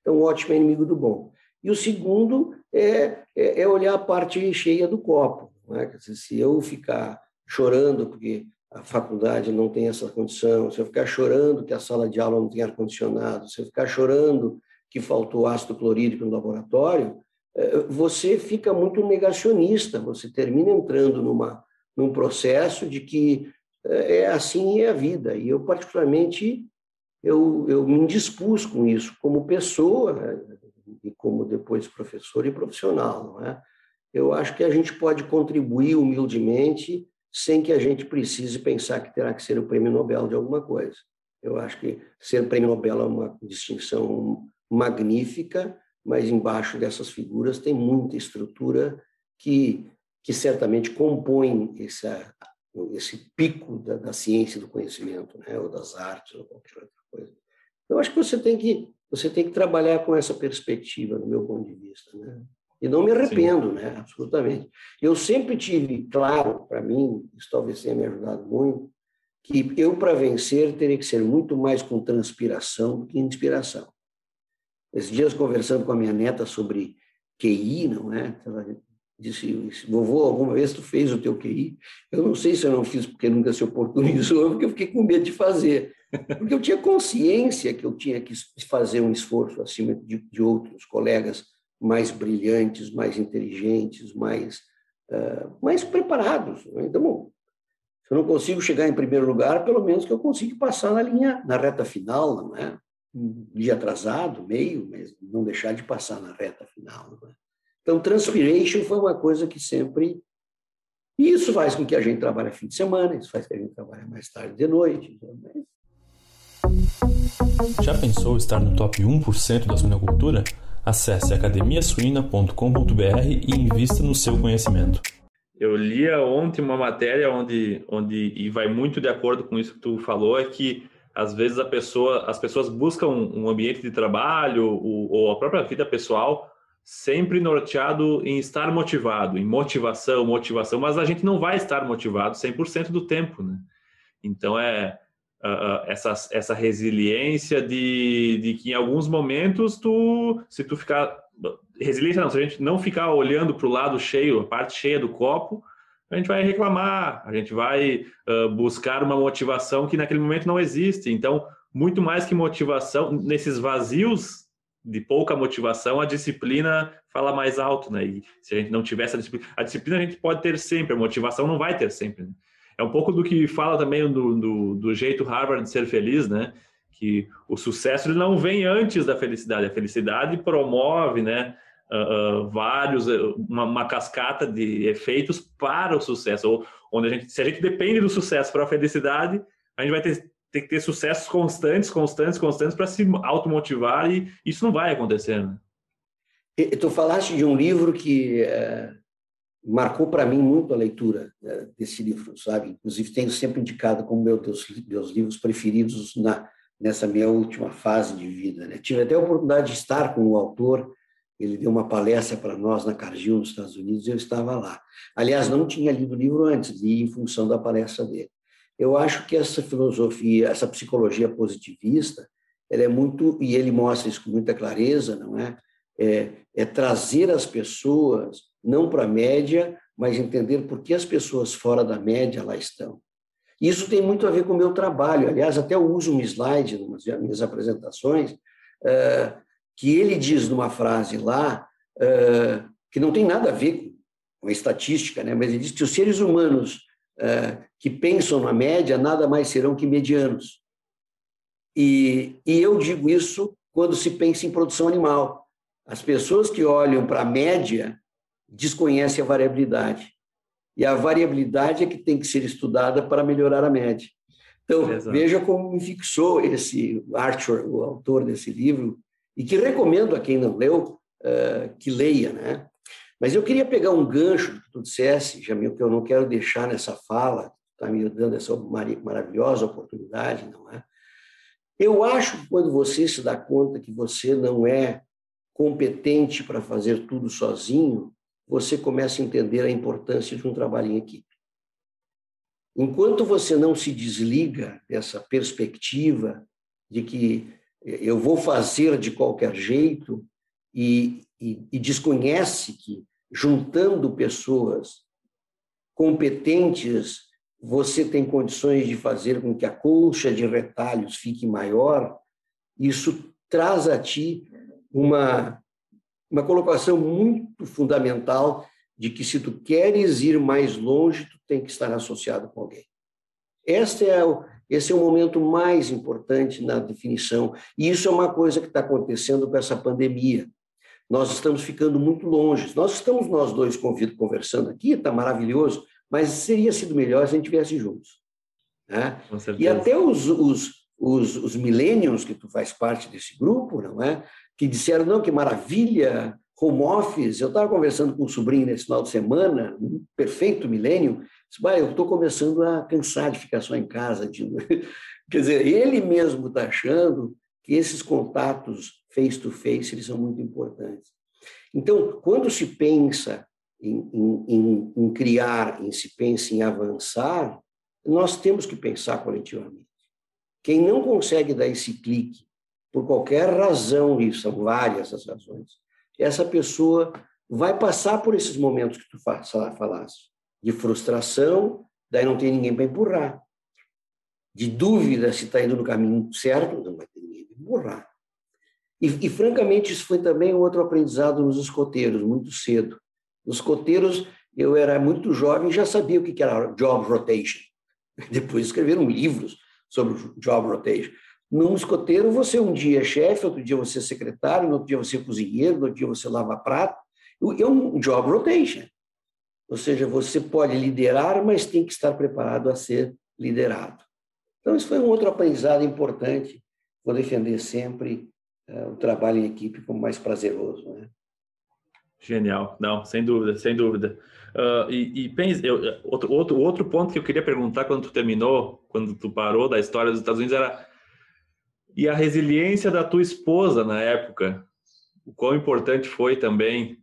Então, o ótimo é inimigo do bom. E o segundo é, é, é olhar a parte cheia do copo. Né? Quer dizer, se eu ficar chorando porque a faculdade não tem essa condição, se eu ficar chorando que a sala de aula não tem ar-condicionado, se eu ficar chorando que faltou ácido clorídrico no laboratório, é, você fica muito negacionista, você termina entrando numa, num processo de que é, é assim é a vida. E eu, particularmente, eu, eu me indispus com isso como pessoa né, e como depois professor e profissional, não é? Eu acho que a gente pode contribuir humildemente sem que a gente precise pensar que terá que ser o prêmio Nobel de alguma coisa. Eu acho que ser prêmio Nobel é uma distinção magnífica, mas embaixo dessas figuras tem muita estrutura que, que certamente compõe essa, esse pico da, da ciência do conhecimento, né? ou das artes, ou qualquer outra coisa. Eu acho que você tem que você tem que trabalhar com essa perspectiva, do meu ponto de vista, né? E não me arrependo, Sim. né? Absolutamente. Eu sempre tive claro para mim, isso talvez tenha me ajudado muito, que eu para vencer teria que ser muito mais com transpiração do que inspiração. Esses dias conversando com a minha neta sobre QI, não é? Ela disse, vovô, alguma vez tu fez o teu QI? Eu não sei se eu não fiz porque nunca se oportunizou, porque eu fiquei com medo de fazer. Porque eu tinha consciência que eu tinha que fazer um esforço acima de, de outros colegas mais brilhantes, mais inteligentes, mais, uh, mais preparados. Né? Então, se eu não consigo chegar em primeiro lugar, pelo menos que eu consiga passar na linha, na reta final, não é? Um dia atrasado, meio, mas não deixar de passar na reta final. É? Então, transpiration foi uma coisa que sempre. E isso faz com que a gente trabalhe fim de semana, isso faz com que a gente trabalhe mais tarde de noite. Né? Já pensou estar no top 1% da suinocultura? Acesse academiasuina.com.br e invista no seu conhecimento. Eu lia ontem uma matéria onde, onde e vai muito de acordo com isso que tu falou, é que às vezes a pessoa, as pessoas buscam um ambiente de trabalho ou, ou a própria vida pessoal sempre norteado em estar motivado, em motivação, motivação, mas a gente não vai estar motivado 100% do tempo, né? Então é uh, essa, essa resiliência de, de que em alguns momentos tu, se tu ficar resiliência não, se a gente não ficar olhando para o lado cheio, a parte cheia do copo, a gente vai reclamar, a gente vai uh, buscar uma motivação que naquele momento não existe. Então, muito mais que motivação, nesses vazios de pouca motivação, a disciplina fala mais alto, né? E se a gente não tiver essa disciplina, a disciplina a gente pode ter sempre, a motivação não vai ter sempre. Né? é um pouco do que fala também do, do, do, jeito Harvard de ser feliz, né? Que o sucesso ele não vem antes da felicidade, a felicidade promove, né? Uh, vários, uma, uma, cascata de efeitos para o sucesso, onde a gente, se a gente depende do sucesso para a felicidade, a gente vai ter, ter que ter sucessos constantes, constantes, constantes para se automotivar e isso não vai acontecer, né? Tu falaste de um livro que uh, marcou para mim muito a leitura né, desse livro, sabe? Inclusive tenho sempre indicado como meu meus, meus livros preferidos na nessa minha última fase de vida. Né? Tive até a oportunidade de estar com o autor. Ele deu uma palestra para nós na Cargill, nos Estados Unidos, e eu estava lá. Aliás, não tinha lido o livro antes, li em função da palestra dele. Eu acho que essa filosofia, essa psicologia positivista, ela é muito, e ele mostra isso com muita clareza, não é? É, é trazer as pessoas não para a média, mas entender por que as pessoas fora da média lá estão. Isso tem muito a ver com o meu trabalho. Aliás, até eu uso um slide nas minhas apresentações, eh, que ele diz numa frase lá, eh, que não tem nada a ver com a estatística, né? mas ele diz que os seres humanos eh, que pensam na média nada mais serão que medianos. E, e eu digo isso quando se pensa em produção animal. As pessoas que olham para a média desconhece a variabilidade. E a variabilidade é que tem que ser estudada para melhorar a média. Então, Exato. veja como me fixou esse Archer, o autor desse livro, e que recomendo a quem não leu uh, que leia, né? Mas eu queria pegar um gancho que tu dissesse, Jamil, que eu não quero deixar nessa fala, está me dando essa maravilhosa oportunidade, não é? Eu acho que quando você se dá conta que você não é competente para fazer tudo sozinho, você começa a entender a importância de um trabalho em equipe. Enquanto você não se desliga dessa perspectiva de que eu vou fazer de qualquer jeito e, e, e desconhece que, juntando pessoas competentes, você tem condições de fazer com que a colcha de retalhos fique maior, isso traz a ti uma uma colocação muito fundamental de que se tu queres ir mais longe, tu tem que estar associado com alguém. Esta é, Esse é o momento mais importante na definição. E isso é uma coisa que está acontecendo com essa pandemia. Nós estamos ficando muito longe. Nós estamos nós dois conversando aqui, está maravilhoso, mas seria sido melhor se a gente estivesse juntos. Né? E até os, os, os, os millennials, que tu faz parte desse grupo, não é? Que disseram, não, que maravilha, home office. Eu estava conversando com um sobrinho nesse final de semana, um perfeito milênio, eu estou começando a cansar de ficar só em casa. De... Quer dizer, ele mesmo está achando que esses contatos face-to-face eles são muito importantes. Então, quando se pensa em, em, em, criar, em se pensa em avançar, nós temos que pensar coletivamente. Quem não consegue dar esse clique, por qualquer razão, e são várias as razões, essa pessoa vai passar por esses momentos que tu falaste, de frustração, daí não tem ninguém para empurrar, de dúvida se está indo no caminho certo, não vai ter ninguém para empurrar. E, e, francamente, isso foi também outro aprendizado nos escoteiros, muito cedo. Nos escoteiros, eu era muito jovem já sabia o que era job rotation. Depois escreveram livros sobre job rotation. Num escoteiro, você um dia é chefe, outro dia você é secretário, outro dia você é cozinheiro, outro dia você lava prato. É um job rotation. Ou seja, você pode liderar, mas tem que estar preparado a ser liderado. Então, isso foi um outro aprendizado importante. Vou defender sempre é, o trabalho em equipe como mais prazeroso. Né? Genial, não, sem dúvida, sem dúvida. Uh, e, e pense, eu, outro, outro, outro ponto que eu queria perguntar quando tu terminou, quando tu parou da história dos Estados Unidos era e a resiliência da tua esposa na época, o quão importante foi também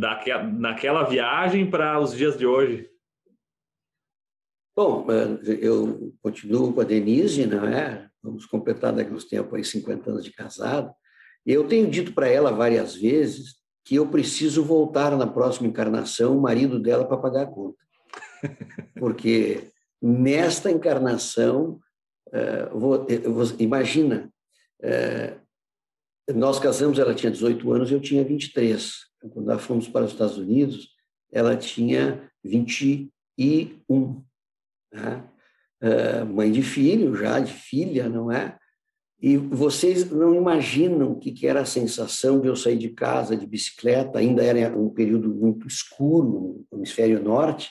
daquela, naquela viagem para os dias de hoje? Bom, eh, eu continuo com a Denise, não é? Vamos completar daqui uns tempos aí 50 anos de casado. Eu tenho dito para ela várias vezes que eu preciso voltar na próxima encarnação o marido dela para pagar a conta. Porque nesta encarnação é, vou, vou, imagina, nós casamos, ela tinha 18 anos, eu tinha 23. Quando nós fomos para os Estados Unidos, ela tinha 21. Né? É, mãe de filho, já de filha, não é? E vocês não imaginam o que era a sensação de eu sair de casa de bicicleta, ainda era um período muito escuro no hemisfério norte,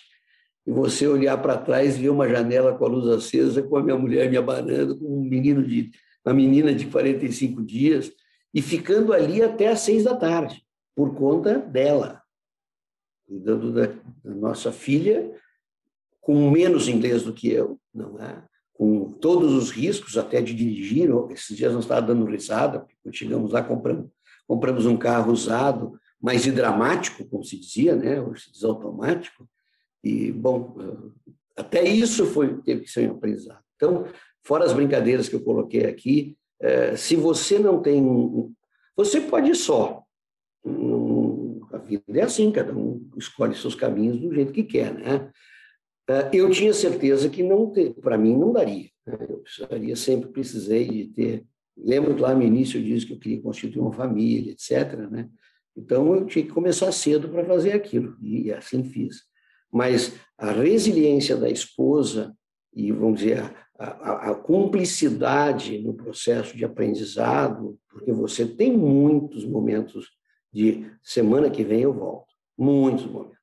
e você olhar para trás e ver uma janela com a luz acesa, com a minha mulher me abanando, com um menino de, uma menina de 45 dias, e ficando ali até às seis da tarde, por conta dela, cuidando da, da nossa filha, com menos inglês do que eu, não é? com todos os riscos até de dirigir. Esses dias nós estávamos dando risada, porque chegamos lá, compramos, compramos um carro usado, mais hidramático, como se dizia, né? hoje se diz automático, e, bom, até isso foi, teve que ser um aprendizado. Então, fora as brincadeiras que eu coloquei aqui, é, se você não tem. Você pode ir só. Vida é assim, cada um escolhe seus caminhos do jeito que quer, né? É, eu tinha certeza que não para mim não daria. Né? Eu precisaria, sempre precisei de ter. Lembro que lá no início eu disse que eu queria constituir uma família, etc. Né? Então eu tinha que começar cedo para fazer aquilo, e assim fiz mas a resiliência da esposa e, vamos dizer, a, a, a, cumplicidade no processo de aprendizado, porque você tem muitos momentos de semana que vem eu volto, muitos momentos.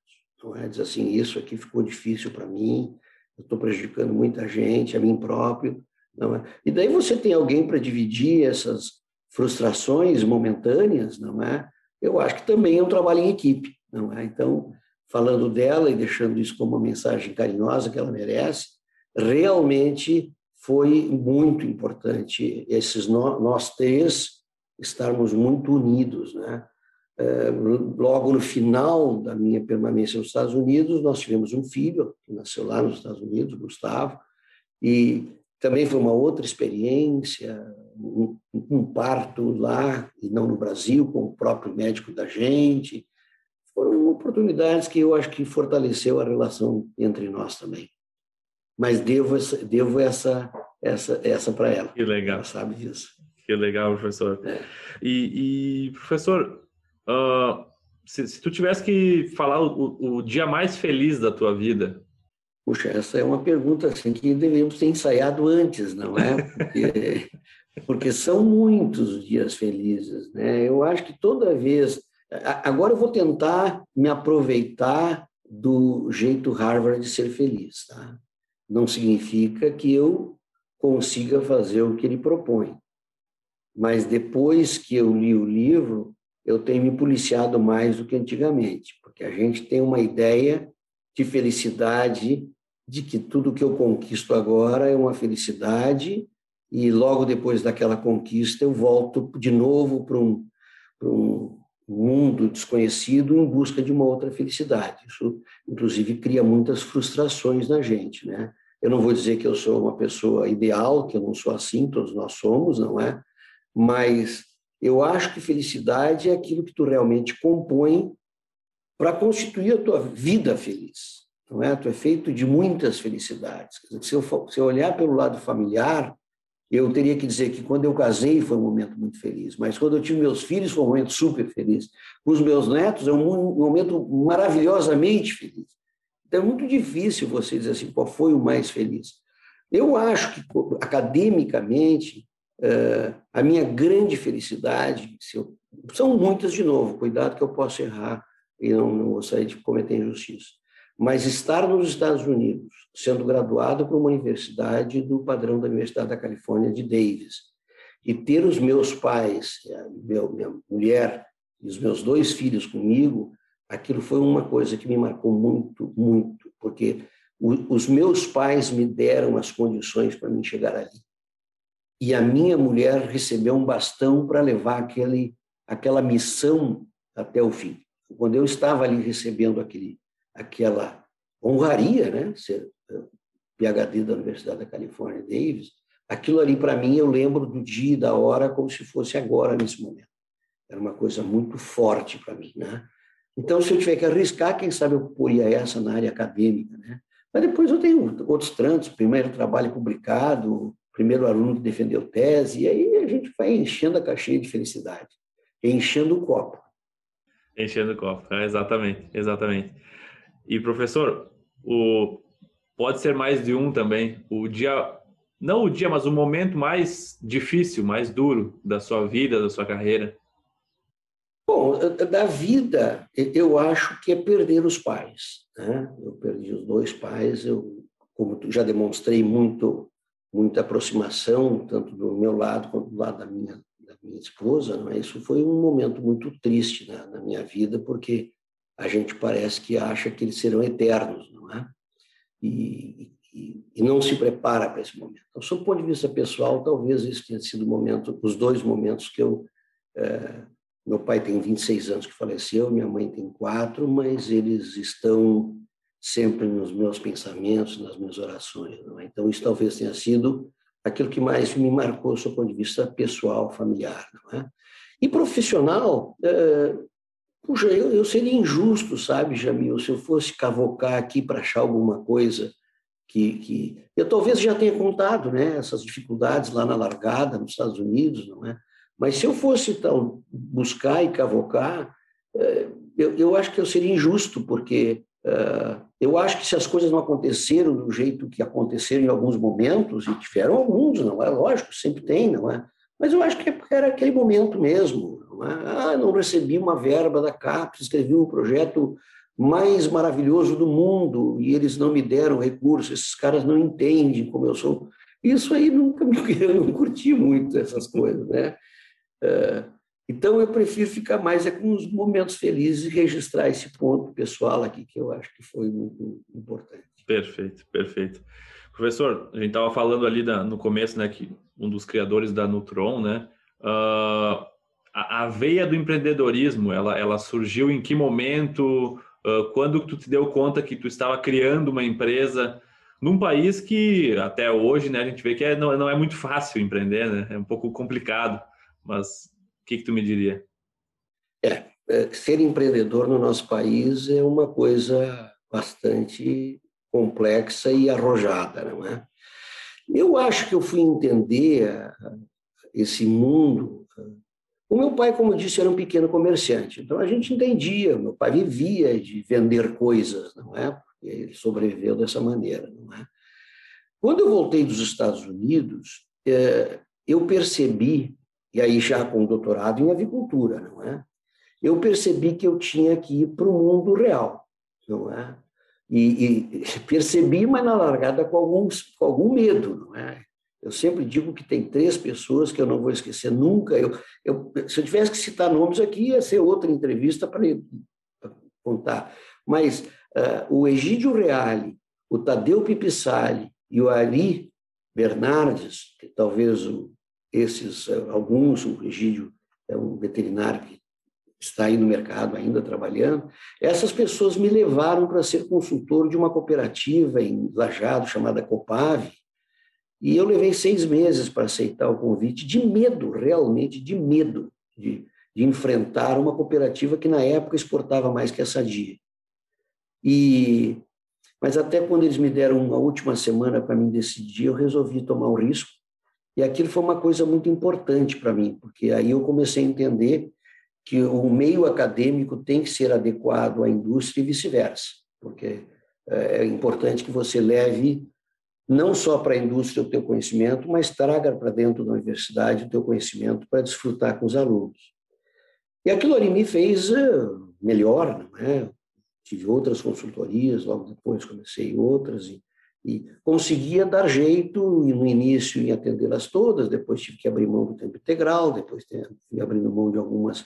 Não é dizer assim, isso aqui ficou difícil para mim, eu estou prejudicando muita gente, a mim próprio. Não é? E daí você tem alguém para dividir essas frustrações momentâneas, não é? Eu acho que também é um trabalho em equipe, não é? Então, falando dela e deixando isso como uma mensagem carinhosa que ela merece, realmente foi muito importante esses nós três estarmos muito unidos, né? É, logo no final da minha permanência nos Estados Unidos, nós tivemos um filho que nasceu lá nos Estados Unidos, Gustavo, e também foi uma outra experiência, um, um parto lá e não no Brasil, com o próprio médico da gente, foram oportunidades que eu acho que fortaleceu a relação entre nós também. Mas devo essa, devo essa, essa, essa para ela. Que legal. Ela sabe disso. Que legal, professor. É. E, e, professor, uh, se, se, tu tivesse que falar o, o, dia mais feliz da tua vida, Puxa, essa é uma pergunta assim, que deveríamos ter ensaiado antes, não é? Porque, porque são muitos dias felizes. Né? Eu acho que toda vez. Agora eu vou tentar me aproveitar do jeito Harvard de ser feliz. Tá? Não significa que eu consiga fazer o que ele propõe. Mas depois que eu li o livro, eu tenho me policiado mais do que antigamente, porque a gente tem uma ideia de felicidade, de que tudo que eu conquisto agora é uma felicidade, e logo depois daquela conquista eu volto de novo para um, para um mundo desconhecido em busca de uma outra felicidade. Isso, inclusive, cria muitas frustrações na gente, né? Eu não vou dizer que eu sou uma pessoa ideal, que eu não sou assim, todos nós somos, não é? Mas eu acho que felicidade é aquilo que tu realmente compõe para constituir a tua vida feliz. Não é? Tu é feito de muitas felicidades. Se eu, se eu olhar pelo lado familiar, eu teria que dizer que quando eu casei foi um momento muito feliz, mas quando eu tive meus filhos foi um momento super feliz. Com os meus netos é um momento maravilhosamente feliz. Então é muito difícil você dizer assim, qual foi o mais feliz. Eu acho que, academicamente, a minha grande felicidade, eu, são muitas de novo, cuidado que eu posso errar e não, não gostaria de cometer injustiça, mas estar nos Estados Unidos, sendo graduado por uma universidade do padrão da Universidade da Califórnia de Davis, e ter os meus pais, meu, minha mulher e os meus dois filhos comigo, aquilo foi uma coisa que me marcou muito, muito, porque os meus pais me deram as condições para mim chegar ali e a minha mulher recebeu um bastão para levar aquele, aquela missão até o fim. Quando eu estava ali recebendo aquele, aquela honraria, né, ser eh, PhD da Universidade da Califórnia, Davis, aquilo ali para mim eu lembro do dia e da hora como se fosse agora nesse momento. Era uma coisa muito forte para mim, né? Então, se eu tiver que arriscar, quem sabe eu poria essa na área acadêmica, né? Mas depois eu tenho outros trânsitos, primeiro trabalho publicado, primeiro aluno que defendeu tese, e aí a gente vai enchendo a caixinha de felicidade, enchendo o copo. Enchendo o copo, é, exatamente, exatamente. E professor, o pode ser mais de um também. O dia, não o dia, mas o momento mais difícil, mais duro da sua vida, da sua carreira. Bom, da vida, eu acho que é perder os pais. Né? Eu perdi os dois pais, eu, como já demonstrei muito muita aproximação, tanto do meu lado quanto do lado da minha, da minha esposa. Não é? Isso foi um momento muito triste na, na minha vida, porque a gente parece que acha que eles serão eternos, não é? E, e, e não se prepara para esse momento. Então, sob o ponto de vista pessoal, talvez esse tenha sido o momento, os dois momentos que eu. É, meu pai tem 26 anos que faleceu, minha mãe tem quatro, mas eles estão sempre nos meus pensamentos, nas minhas orações. É? Então, isso talvez tenha sido aquilo que mais me marcou do ponto de vista pessoal, familiar. É? E profissional, é, puxa, eu, eu seria injusto, sabe, Jamil, se eu fosse cavocar aqui para achar alguma coisa que, que, eu talvez já tenha contado, né, essas dificuldades lá na largada nos Estados Unidos, não é? Mas se eu fosse então buscar e cavocar, é, eu, acho que eu seria injusto, porque eu acho que se as coisas não aconteceram do jeito que aconteceram em alguns momentos, e tiveram alguns, não é lógico, sempre tem, não é? Mas eu acho que era aquele momento mesmo. Não é? Ah, não recebi uma verba da CAPES, escrevi um projeto mais maravilhoso do mundo e eles não me deram recursos, esses caras não entendem como eu sou. Isso aí nunca me eu não curti muito essas coisas, né? Uh, então, eu prefiro ficar mais é com os momentos felizes e registrar esse ponto pessoal aqui, que eu acho que foi muito importante. Perfeito, perfeito. Professor, a gente estava falando ali da, no começo, né, que um dos criadores da Nutron, né, uh, a, a, veia do empreendedorismo, ela, ela surgiu em que momento, uh, quando tu te deu conta que tu estava criando uma empresa num país que até hoje, né, a gente vê que é, não, não é muito fácil empreender, né, é um pouco complicado, mas o que, que tu me diria? É, é, ser empreendedor no nosso país é uma coisa bastante complexa e arrojada, não é? Eu acho que eu fui entender esse mundo. O meu pai, como disse, era um pequeno comerciante, então a gente entendia. Meu pai vivia de vender coisas, não é? ele sobreviveu dessa maneira. Não é? Quando eu voltei dos Estados Unidos, é, eu percebi, e aí já com doutorado em avicultura, não é? Eu percebi que eu tinha que ir para o mundo real, não é? E, e, percebi, mas na largada com, alguns, com algum medo, não é? Eu sempre digo que tem três pessoas que eu não vou esquecer nunca. Eu, eu, se eu tivesse que citar nomes aqui, ia ser outra entrevista para contar. Mas uh, o Egídio Reale, o Tadeu Pipissali e o Ari Bernardes, que talvez o, esses, uh, alguns, o Egídio é um veterinário que está aí no mercado ainda trabalhando, essas pessoas me levaram para ser consultor de uma cooperativa em Lajado chamada Copave, e eu levei seis meses para aceitar o convite, de medo, realmente, de medo de, de enfrentar uma cooperativa que na época exportava mais que a Sadia. E, mas até quando eles me deram uma última semana para mim decidir, eu resolvi tomar o risco. E aquilo foi uma coisa muito importante para mim, porque aí eu comecei a entender que o meio acadêmico tem que ser adequado à indústria e vice-versa, porque é importante que você leve não só para a indústria o teu conhecimento, mas traga para dentro da universidade o teu conhecimento para desfrutar com os alunos. E aquilo ali me fez eh, melhor, não é? Tive outras consultorias, logo depois comecei outras e, e conseguia dar jeito no início em atendê-las todas, depois tive que abrir mão do tempo integral, depois fui abrindo mão de algumas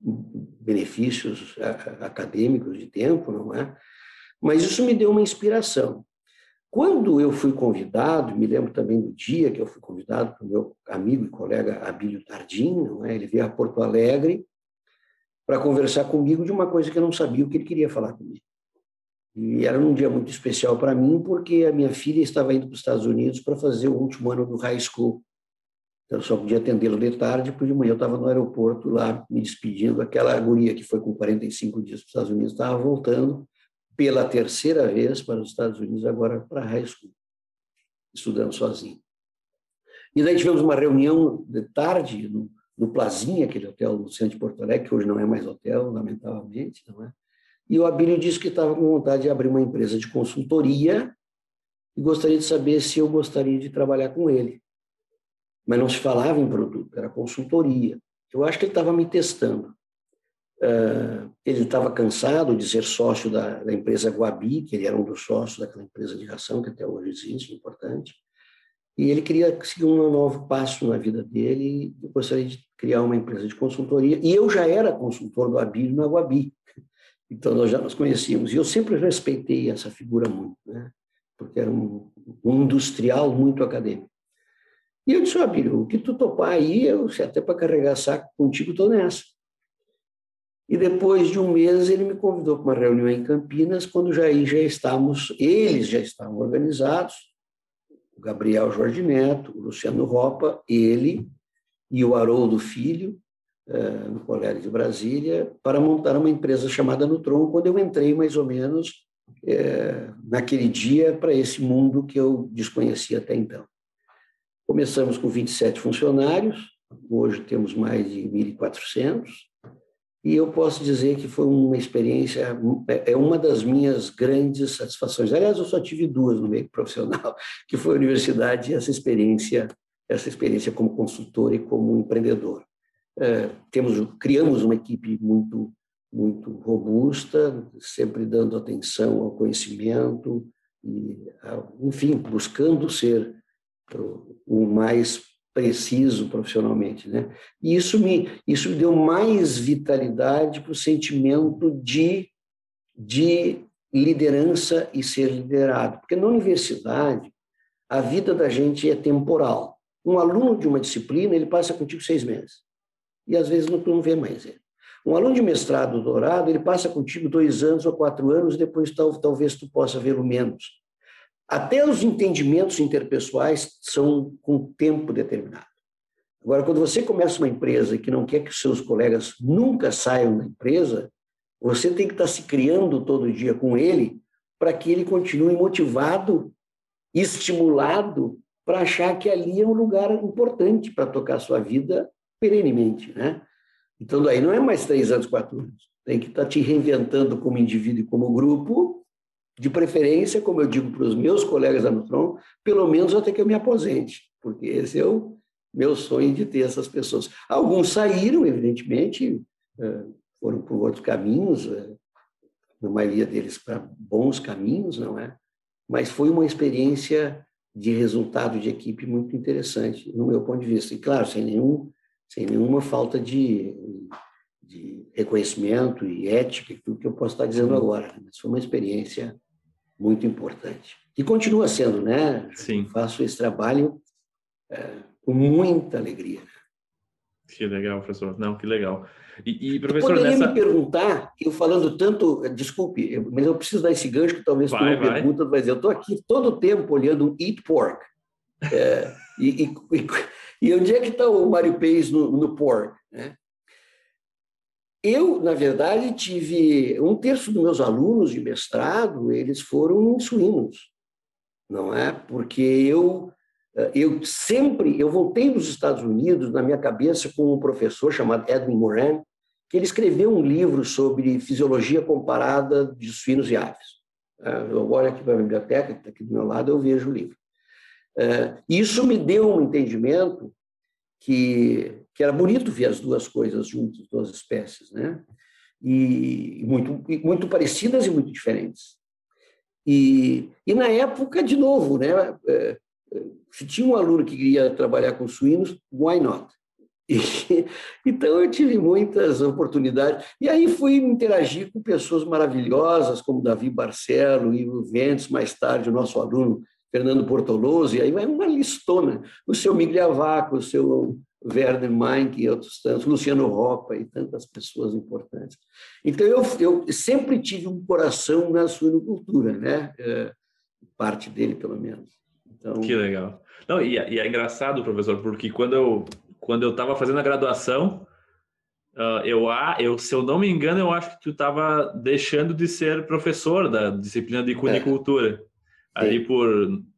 benefícios acadêmicos de tempo, não é? Mas isso me deu uma inspiração. Quando eu fui convidado, me lembro também do dia que eu fui convidado para o meu amigo e colega Abílio Tardim, é? ele veio a Porto Alegre para conversar comigo de uma coisa que eu não sabia o que ele queria falar comigo. E era um dia muito especial para mim, porque a minha filha estava indo para os Estados Unidos para fazer o último ano do high school. Então, eu só podia atendê-lo de tarde, porque de manhã eu estava no aeroporto lá, me despedindo. Aquela guria que foi com 45 dias para os Estados Unidos estava voltando pela terceira vez para os Estados Unidos, agora para high school, estudando sozinho. E daí tivemos uma reunião de tarde no, no Plazinha, aquele hotel no centro de Porto Alegre, que hoje não é mais hotel, lamentavelmente, não é? E o Abílio disse que estava com vontade de abrir uma empresa de consultoria e gostaria de saber se eu gostaria de trabalhar com ele. Mas não se falava em produto, era consultoria. Eu acho que ele estava me testando. Uh, ele estava cansado de ser sócio da, da, empresa Guabi, que ele era um dos sócios daquela empresa de ração, que até hoje existe, importante, e ele queria seguir um novo passo na vida dele e gostaria de criar uma empresa de consultoria. E eu já era consultor do Abílio na Guabi, então nós já nos conhecíamos. E eu sempre respeitei essa figura muito, né? porque era um, um industrial muito acadêmico. E eu disse, Abílio, o que tu topar aí, eu, até para carregar saco contigo, estou nessa. E depois de um mês ele me convidou para uma reunião em Campinas, quando já já estávamos, eles já estavam organizados, o Gabriel Jorge Neto, o Luciano Ropa, ele e o Haroldo Filho, no Colégio de Brasília, para montar uma empresa chamada Nutron, quando eu entrei mais ou menos eh, naquele dia para esse mundo que eu desconhecia até então. Começamos com 27 funcionários, hoje temos mais de 1.400, e eu posso dizer que foi uma experiência, é, é uma das minhas grandes satisfações. Aliás, eu só tive duas no meio profissional, que foi a universidade e essa experiência, essa experiência como consultor e como empreendedor. É, temos, criamos uma equipe muito, muito robusta, sempre dando atenção ao conhecimento e, enfim, buscando ser o mais preciso profissionalmente, né? E isso me isso me deu mais vitalidade para o sentimento de de liderança e ser liderado, porque na universidade a vida da gente é temporal. Um aluno de uma disciplina ele passa contigo seis meses e às vezes não, não vê mais ele. Um aluno de mestrado, doutorado, ele passa contigo dois anos ou quatro anos, depois tal, talvez tu possa vê-lo menos. Até os entendimentos interpessoais são com tempo determinado. Agora, quando você começa uma empresa que não quer que seus colegas nunca saiam da empresa, você tem que estar se criando todo dia com ele para que ele continue motivado, estimulado para achar que ali é um lugar importante para tocar sua vida perenemente, né? Então, daí não é mais três anos, quatro anos. Tem que estar te reinventando como indivíduo e como grupo De preferência, como eu digo para os meus colegas da Nutron, pelo menos até que eu me aposente, porque esse é o meu sonho de ter essas pessoas. Alguns saíram, evidentemente, é, foram por outros caminhos, é, a maioria deles para bons caminhos, não é? Mas foi uma experiência de resultado de equipe muito interessante, no meu ponto de vista. E, claro, sem, nenhum, sem nenhuma falta de, de reconhecimento e ética, tudo que eu posso estar dizendo agora. Né? Mas foi uma experiência muito importante. E continua sendo, né? Sim. faço esse trabalho é, com muita alegria. Que legal, professor. Não, que legal. E, e professor, Poderia nessa... me perguntar, eu falando tanto, desculpe, mas eu preciso dar esse gancho que talvez vai, tu não pergunta, mas eu estou aqui todo o tempo olhando Eat Pork. É, e, e, e, onde é que está o Mário Peix no, no pork? Né? Eu, na verdade, tive um terço dos meus alunos de mestrado, eles foram suínos, não é? Porque eu eu sempre, eu voltei dos Estados Unidos na minha cabeça com um professor chamado Edwin Moran, que ele escreveu um livro sobre fisiologia comparada de suínos e aves. É, eu olho aqui para a biblioteca, que está aqui do meu lado, eu vejo o livro. É, isso me deu um entendimento que, que era bonito ver as duas coisas juntas, duas espécies, né? E muito, muito parecidas e muito diferentes. E, e na época, de novo, né? É, se tinha um aluno que queria trabalhar com suínos, why not? E, então eu tive muitas oportunidades e aí fui interagir com pessoas maravilhosas como Davi Barcelo e o Ventes mais tarde o nosso aluno Fernando Portoloso e aí vai uma listona o seu Migliavaco, o seu Werner Meinck e outros tantos, Luciano Ropa e tantas pessoas importantes. Então eu, eu sempre tive um coração na suinocultura, né? É, parte dele pelo menos. Então... Que legal. Não, e, e, é engraçado, professor, porque quando eu quando eu estava fazendo a graduação, uh, eu, eu, se eu não me engano, eu acho que tu estava deixando de ser professor da disciplina de cunicultura. É. Ali por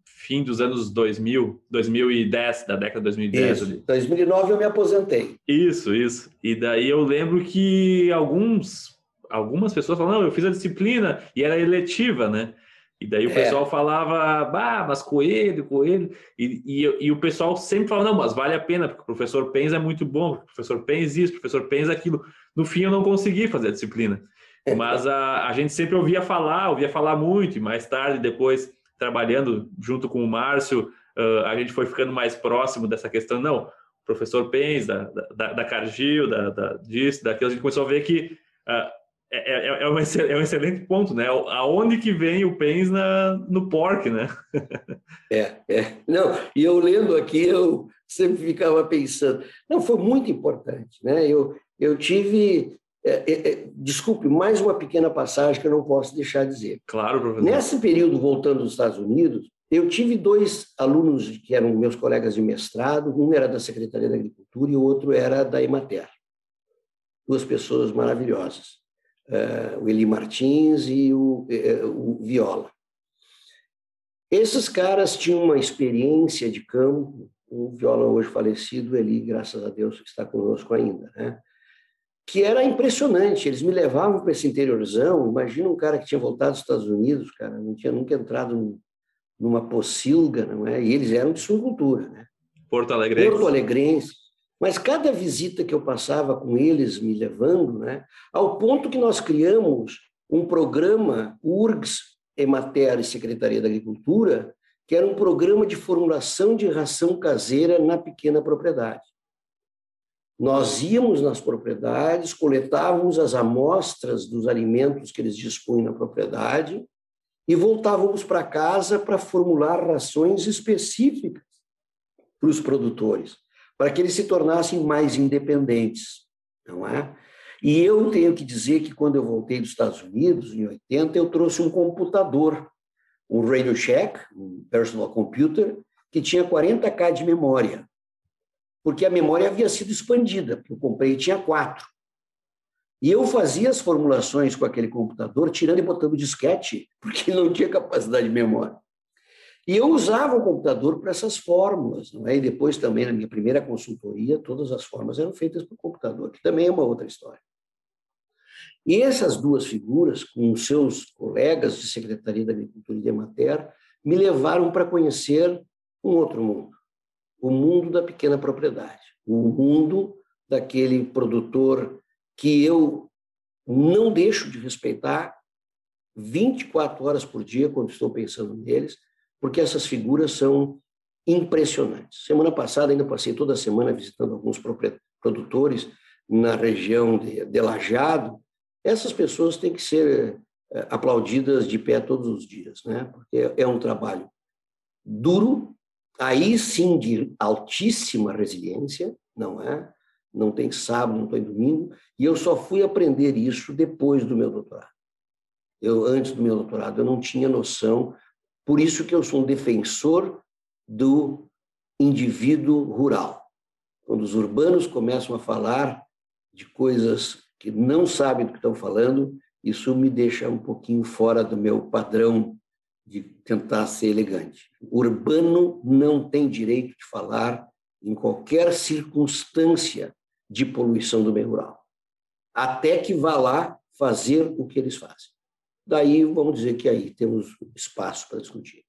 fim dos anos 2000, 2010, da década de 2010. Isso. Ali. 2009 eu me aposentei. Isso, isso. E daí eu lembro que alguns, algumas pessoas falaram, não, eu fiz a disciplina e era eletiva, né? E daí o é. pessoal falava, bah, mas coelho, coelho. E, e, e, o pessoal sempre falava, não, mas vale a pena, porque o professor Pens é muito bom, o professor Pens isso, o professor Pens aquilo. No fim, eu não consegui fazer a disciplina. É. Mas a, a gente sempre ouvia falar, ouvia falar muito, e mais tarde, depois, trabalhando junto com o Márcio, uh, a gente foi ficando mais próximo dessa questão. Não, professor Pens, da, da, da Cargill, da, da, disso, daquilo, a gente começou a ver que. Uh, é, é, é, um, é um excelente ponto, né? Aonde que vem o pens na, no pork, né? é, é. Não, e eu lendo aqui, eu sempre ficava pensando. Não, foi muito importante, né? Eu, eu tive. É, é, é desculpe, mais uma pequena passagem que eu não posso deixar de dizer. Claro, professor. Nesse período, voltando dos Estados Unidos, eu tive dois alunos que eram meus colegas de mestrado, um era da Secretaria da Agricultura e o outro era da Emater. Duas pessoas maravilhosas uh, o Eli Martins e o, uh, o Viola. Esses caras tinham uma experiência de campo, o Viola hoje falecido, ele, graças a Deus, está conosco ainda, né? Que era impressionante. Eles me levavam para esse interiorzão. Imagina um cara que tinha voltado dos Estados Unidos, cara, não tinha nunca entrado numa pocilga, não é? E eles eram de cultura, né? Porto Alegrense. Porto Alegrense. Mas cada visita que eu passava com eles, me levando, né, ao ponto que nós criamos um programa, URGS, Emater e Secretaria da Agricultura, que era um programa de formulação de ração caseira na pequena propriedade. Nós íamos nas propriedades, coletávamos as amostras dos alimentos que eles dispunham na propriedade e voltávamos para casa para formular rações específicas para os produtores para que eles se tornassem mais independentes, não é? E eu tenho que dizer que quando eu voltei dos Estados Unidos, em 80, eu trouxe um computador, um Radio Shack, um personal computer, que tinha 40K de memória, porque a memória havia sido expandida, eu comprei e tinha quatro. E eu fazia as formulações com aquele computador, tirando e botando disquete, porque não tinha capacidade de memória. E eu usava o computador para essas fórmulas, não é? E depois também, na minha primeira consultoria, todas as fórmulas eram feitas por computador, que também é uma outra história. E essas duas figuras, com seus colegas de Secretaria da Agricultura e de Emater, me levaram para conhecer um outro mundo, o mundo da pequena propriedade, o mundo daquele produtor que eu não deixo de respeitar 24 horas por dia quando estou pensando neles, porque essas figuras são impressionantes. Semana passada ainda passei toda semana visitando alguns produtores na região de, de Lajado. Essas pessoas têm que ser eh, aplaudidas de pé todos os dias, né? Porque é um trabalho duro, aí sim de altíssima resiliência, não é? Não tem sábado, não tem domingo, e eu só fui aprender isso depois do meu doutorado. Eu antes do meu doutorado eu não tinha noção, por isso que eu sou um defensor do indivíduo rural. Quando os urbanos começam a falar de coisas que não sabem do que estão falando, isso me deixa um pouquinho fora do meu padrão de tentar ser elegante. O urbano não tem direito de falar em qualquer circunstância de poluição do meio rural, até que vá lá fazer o que eles fazem. Daí, vamos dizer que aí temos espaço para discutir.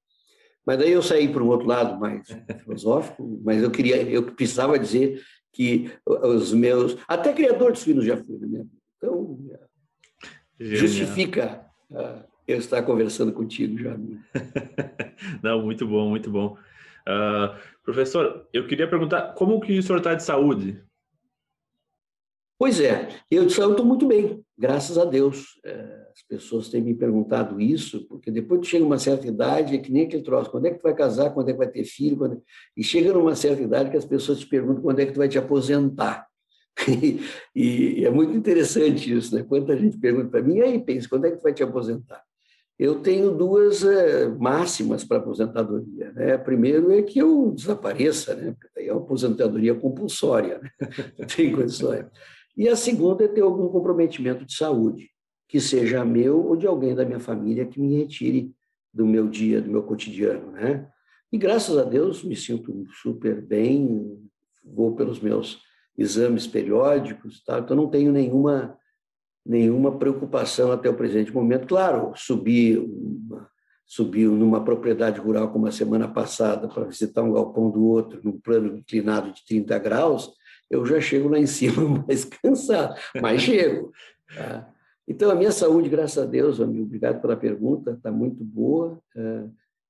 Mas daí eu saí para um outro lado mais filosófico, mas eu queria, eu precisava dizer que os meus, até criador de suínos já fui vida. Então, Genial. justifica uh, eu estar conversando contigo, já. Não, muito bom, muito bom. Uh, professor, eu queria perguntar como que o senhor está de saúde? Pois é, eu de saúde estou muito bem, graças a Deus. É, as pessoas têm me perguntado isso, porque depois que chega uma certa idade, é que nem aquele troço, quando é que tu vai casar, quando é que vai ter filho, quando... e chega numa certa idade que as pessoas te perguntam quando é que tu vai te aposentar. E, e, é muito interessante isso, né? Quanta gente pergunta para mim, aí, pensa, quando é que tu vai te aposentar? Eu tenho duas é, máximas para aposentadoria. Né? Primeiro é que eu desapareça, né? É uma aposentadoria compulsória, né? tem condições. E a segunda é ter algum comprometimento de saúde, que seja meu ou de alguém da minha família que me retire do meu dia, do meu cotidiano, né? E graças a Deus me sinto super bem, vou pelos meus exames periódicos, tá? então não tenho nenhuma nenhuma preocupação até o presente momento. Claro, subi uma, numa propriedade rural como a semana passada para visitar um galpão do outro num plano inclinado de 30 graus, eu já chego lá em cima mais cansado, mas chego. Tá? Então, a minha saúde, graças a Deus, amigo, obrigado pela pergunta, está muito boa. É,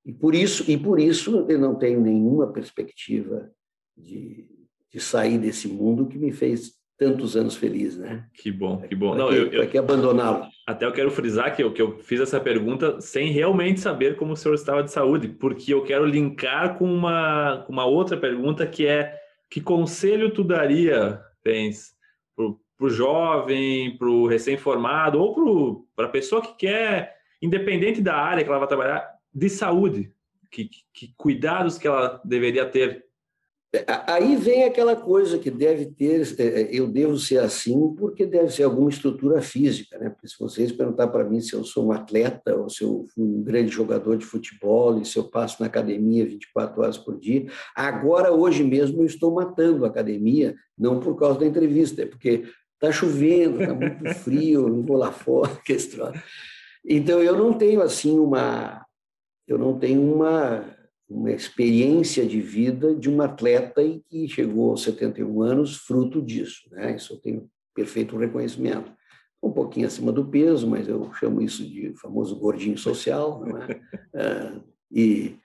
e por isso e por isso eu não tenho nenhuma perspectiva de, de sair desse mundo que me fez tantos anos feliz, né? Que bom, que bom. Não, que, eu, eu que abandoná-lo. Até eu quero frisar que eu, que eu fiz essa pergunta sem realmente saber como o senhor estava de saúde, porque eu quero linkar com uma, com uma outra pergunta que é que conselho tu daria, Pens, para o jovem, para o recém-formado ou para a pessoa que quer, independente da área que ela vai trabalhar, de saúde? Que, que cuidados que ela deveria ter aí vem aquela coisa que deve ter, é, é, eu devo ser assim porque deve ser alguma estrutura física, né? Porque se vocês perguntar para mim se eu sou um atleta ou se eu fui um grande jogador de futebol e se eu passo na academia 24 horas por dia, agora, hoje mesmo, eu estou matando a academia, não por causa da entrevista, é porque está chovendo, está muito frio, não vou lá fora, que Então, eu não tenho, assim, uma... Eu não tenho uma uma experiência de vida de um atleta e que chegou aos 71 anos fruto disso. Né? Isso eu tenho perfeito reconhecimento. Um pouquinho acima do peso, mas eu chamo isso de famoso gordinho social. É? Ah, e,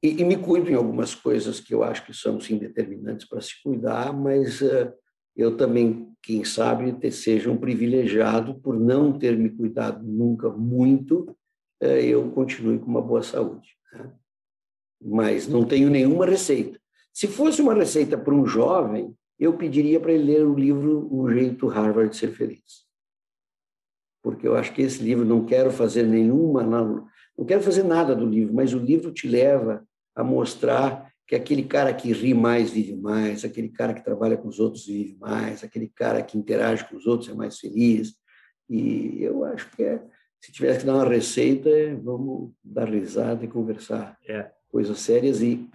e, e, me cuido em algumas coisas que eu acho que são sim determinantes para se cuidar, mas uh, eu também, quem sabe, seja um privilegiado por não ter me cuidado nunca muito, uh, eu continue com uma boa saúde. Né? Mas não tenho nenhuma receita. Se fosse uma receita para um jovem, eu pediria para ele ler o livro O Jeito Harvard de Ser Feliz. Porque eu acho que esse livro, não quero fazer nenhuma, não, não quero fazer nada do livro, mas o livro te leva a mostrar que aquele cara que ri mais vive mais, aquele cara que trabalha com os outros vive mais, aquele cara que interage com os outros é mais feliz. E eu acho que é, se tivesse que dar uma receita, vamos dar risada e conversar. É coisas sérias e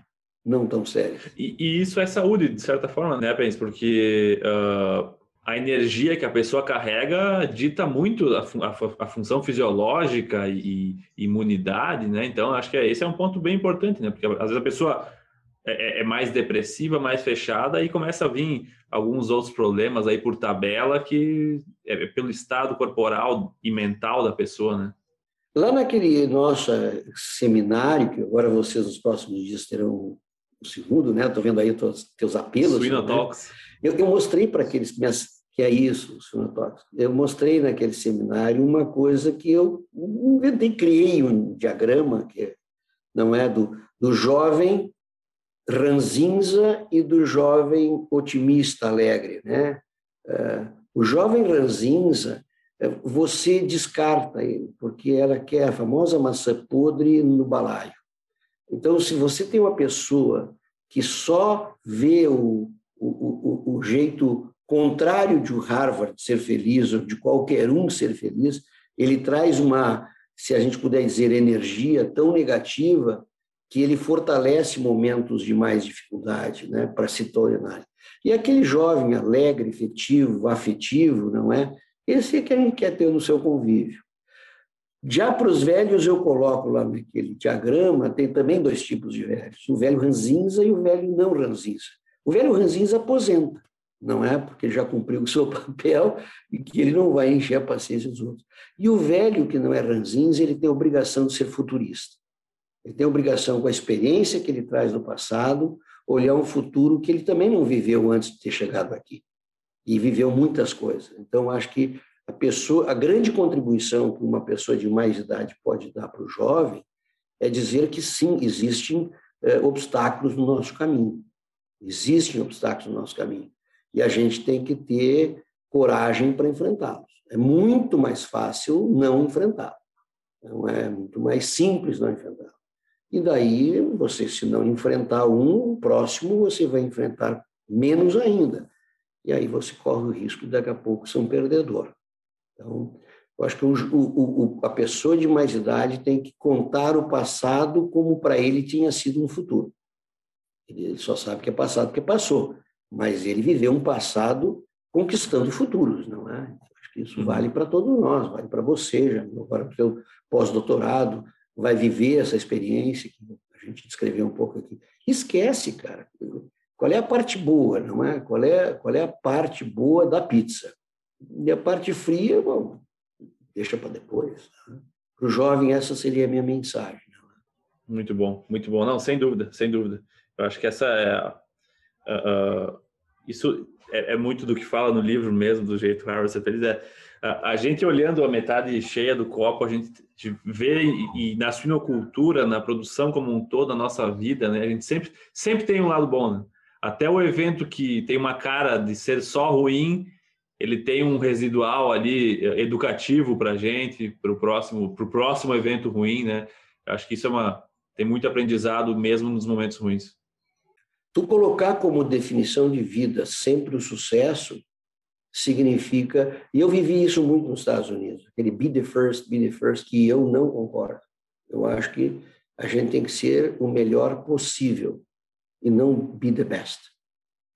não tão sérias. E, e isso é saúde, de certa forma, né, Pens? Porque uh, a energia que a pessoa carrega dita muito a, a, a função fisiológica e, e, imunidade, né? Então, acho que é, esse é um ponto bem importante, né? Porque às vezes a pessoa é, é, é, mais depressiva, mais fechada e começa a vir alguns outros problemas aí por tabela que é pelo estado corporal e mental da pessoa, né? Lá naquele nosso seminário, que agora vocês nos próximos dias terão o segundo, né? Estou vendo aí teus, teus apelos. Suína né? Talks. Eu, eu mostrei para aqueles que é isso, Suína Talks. Eu mostrei naquele seminário uma coisa que eu inventei, criei um diagrama que não é do, do jovem ranzinza e do jovem otimista alegre, né? Uh, o jovem ranzinza você descarta ele, porque ela quer a famosa maçã podre no balaio. Então, se você tem uma pessoa que só vê o, o, o, o jeito contrário de Harvard ser feliz, ou de qualquer um ser feliz, ele traz uma, se a gente puder dizer, energia tão negativa que ele fortalece momentos de mais dificuldade né, para se tornar. E aquele jovem alegre, efetivo, afetivo, não é? Esse é que a gente quer ter no seu convívio. Já para os velhos, eu coloco lá naquele diagrama, tem também dois tipos de velhos, o velho ranzinza e o velho não ranzinza. O velho ranzinza aposenta, não é? Porque já cumpriu o seu papel e que ele não vai encher a paciência dos outros. E o velho que não é ranzinza, ele tem a obrigação de ser futurista. Ele tem a obrigação, com a experiência que ele traz do passado, olhar um futuro que ele também não viveu antes de ter chegado aqui. E viveu muitas coisas. Então, acho que a pessoa, a grande contribuição que uma pessoa de mais idade pode dar para o jovem é dizer que sim, existem é, obstáculos no nosso caminho. Existem obstáculos no nosso caminho. E a gente tem que ter coragem para enfrentá-los. É muito mais fácil não enfrentá-los. Não é muito mais simples não enfrentá-los. E daí, você, se não enfrentar um, o próximo você vai enfrentar menos ainda. E aí você corre o risco de, daqui a pouco, ser um perdedor. Então, eu acho que o, o, a pessoa de mais idade tem que contar o passado como para ele tinha sido um futuro. Ele só sabe que é passado porque passou, mas ele viveu um passado conquistando futuros, não é? Acho que isso uhum. vale para todos nós, vale para você, já agora para o seu pós-doutorado, vai viver essa experiência que a gente descreveu um pouco aqui. Esquece, cara. Qual é a parte boa, não é? Qual é, qual é a parte boa da pizza? E a parte fria, bom, deixa para depois. Né? Para o jovem, essa seria a minha mensagem. É? Muito bom, muito bom. Não, sem dúvida, sem dúvida. Eu acho que essa é. Isso é, é, muito do que fala no livro mesmo, do jeito Harvard ser feliz. É, a, a, gente olhando a metade cheia do copo, a gente vê e, e, na suinocultura, na produção como um todo, na nossa vida, né? A gente sempre, sempre tem um lado bom, né? Até o evento que tem uma cara de ser só ruim, ele tem um residual ali eh, educativo para a gente, para o próximo, pro próximo evento ruim, né? Acho que isso é uma tem muito aprendizado mesmo nos momentos ruins. Tu colocar como definição de vida sempre o sucesso significa, e eu vivi isso muito nos Estados Unidos, aquele be the first, be the first, que eu não concordo. Eu acho que a gente tem que ser o melhor possível e não be the best.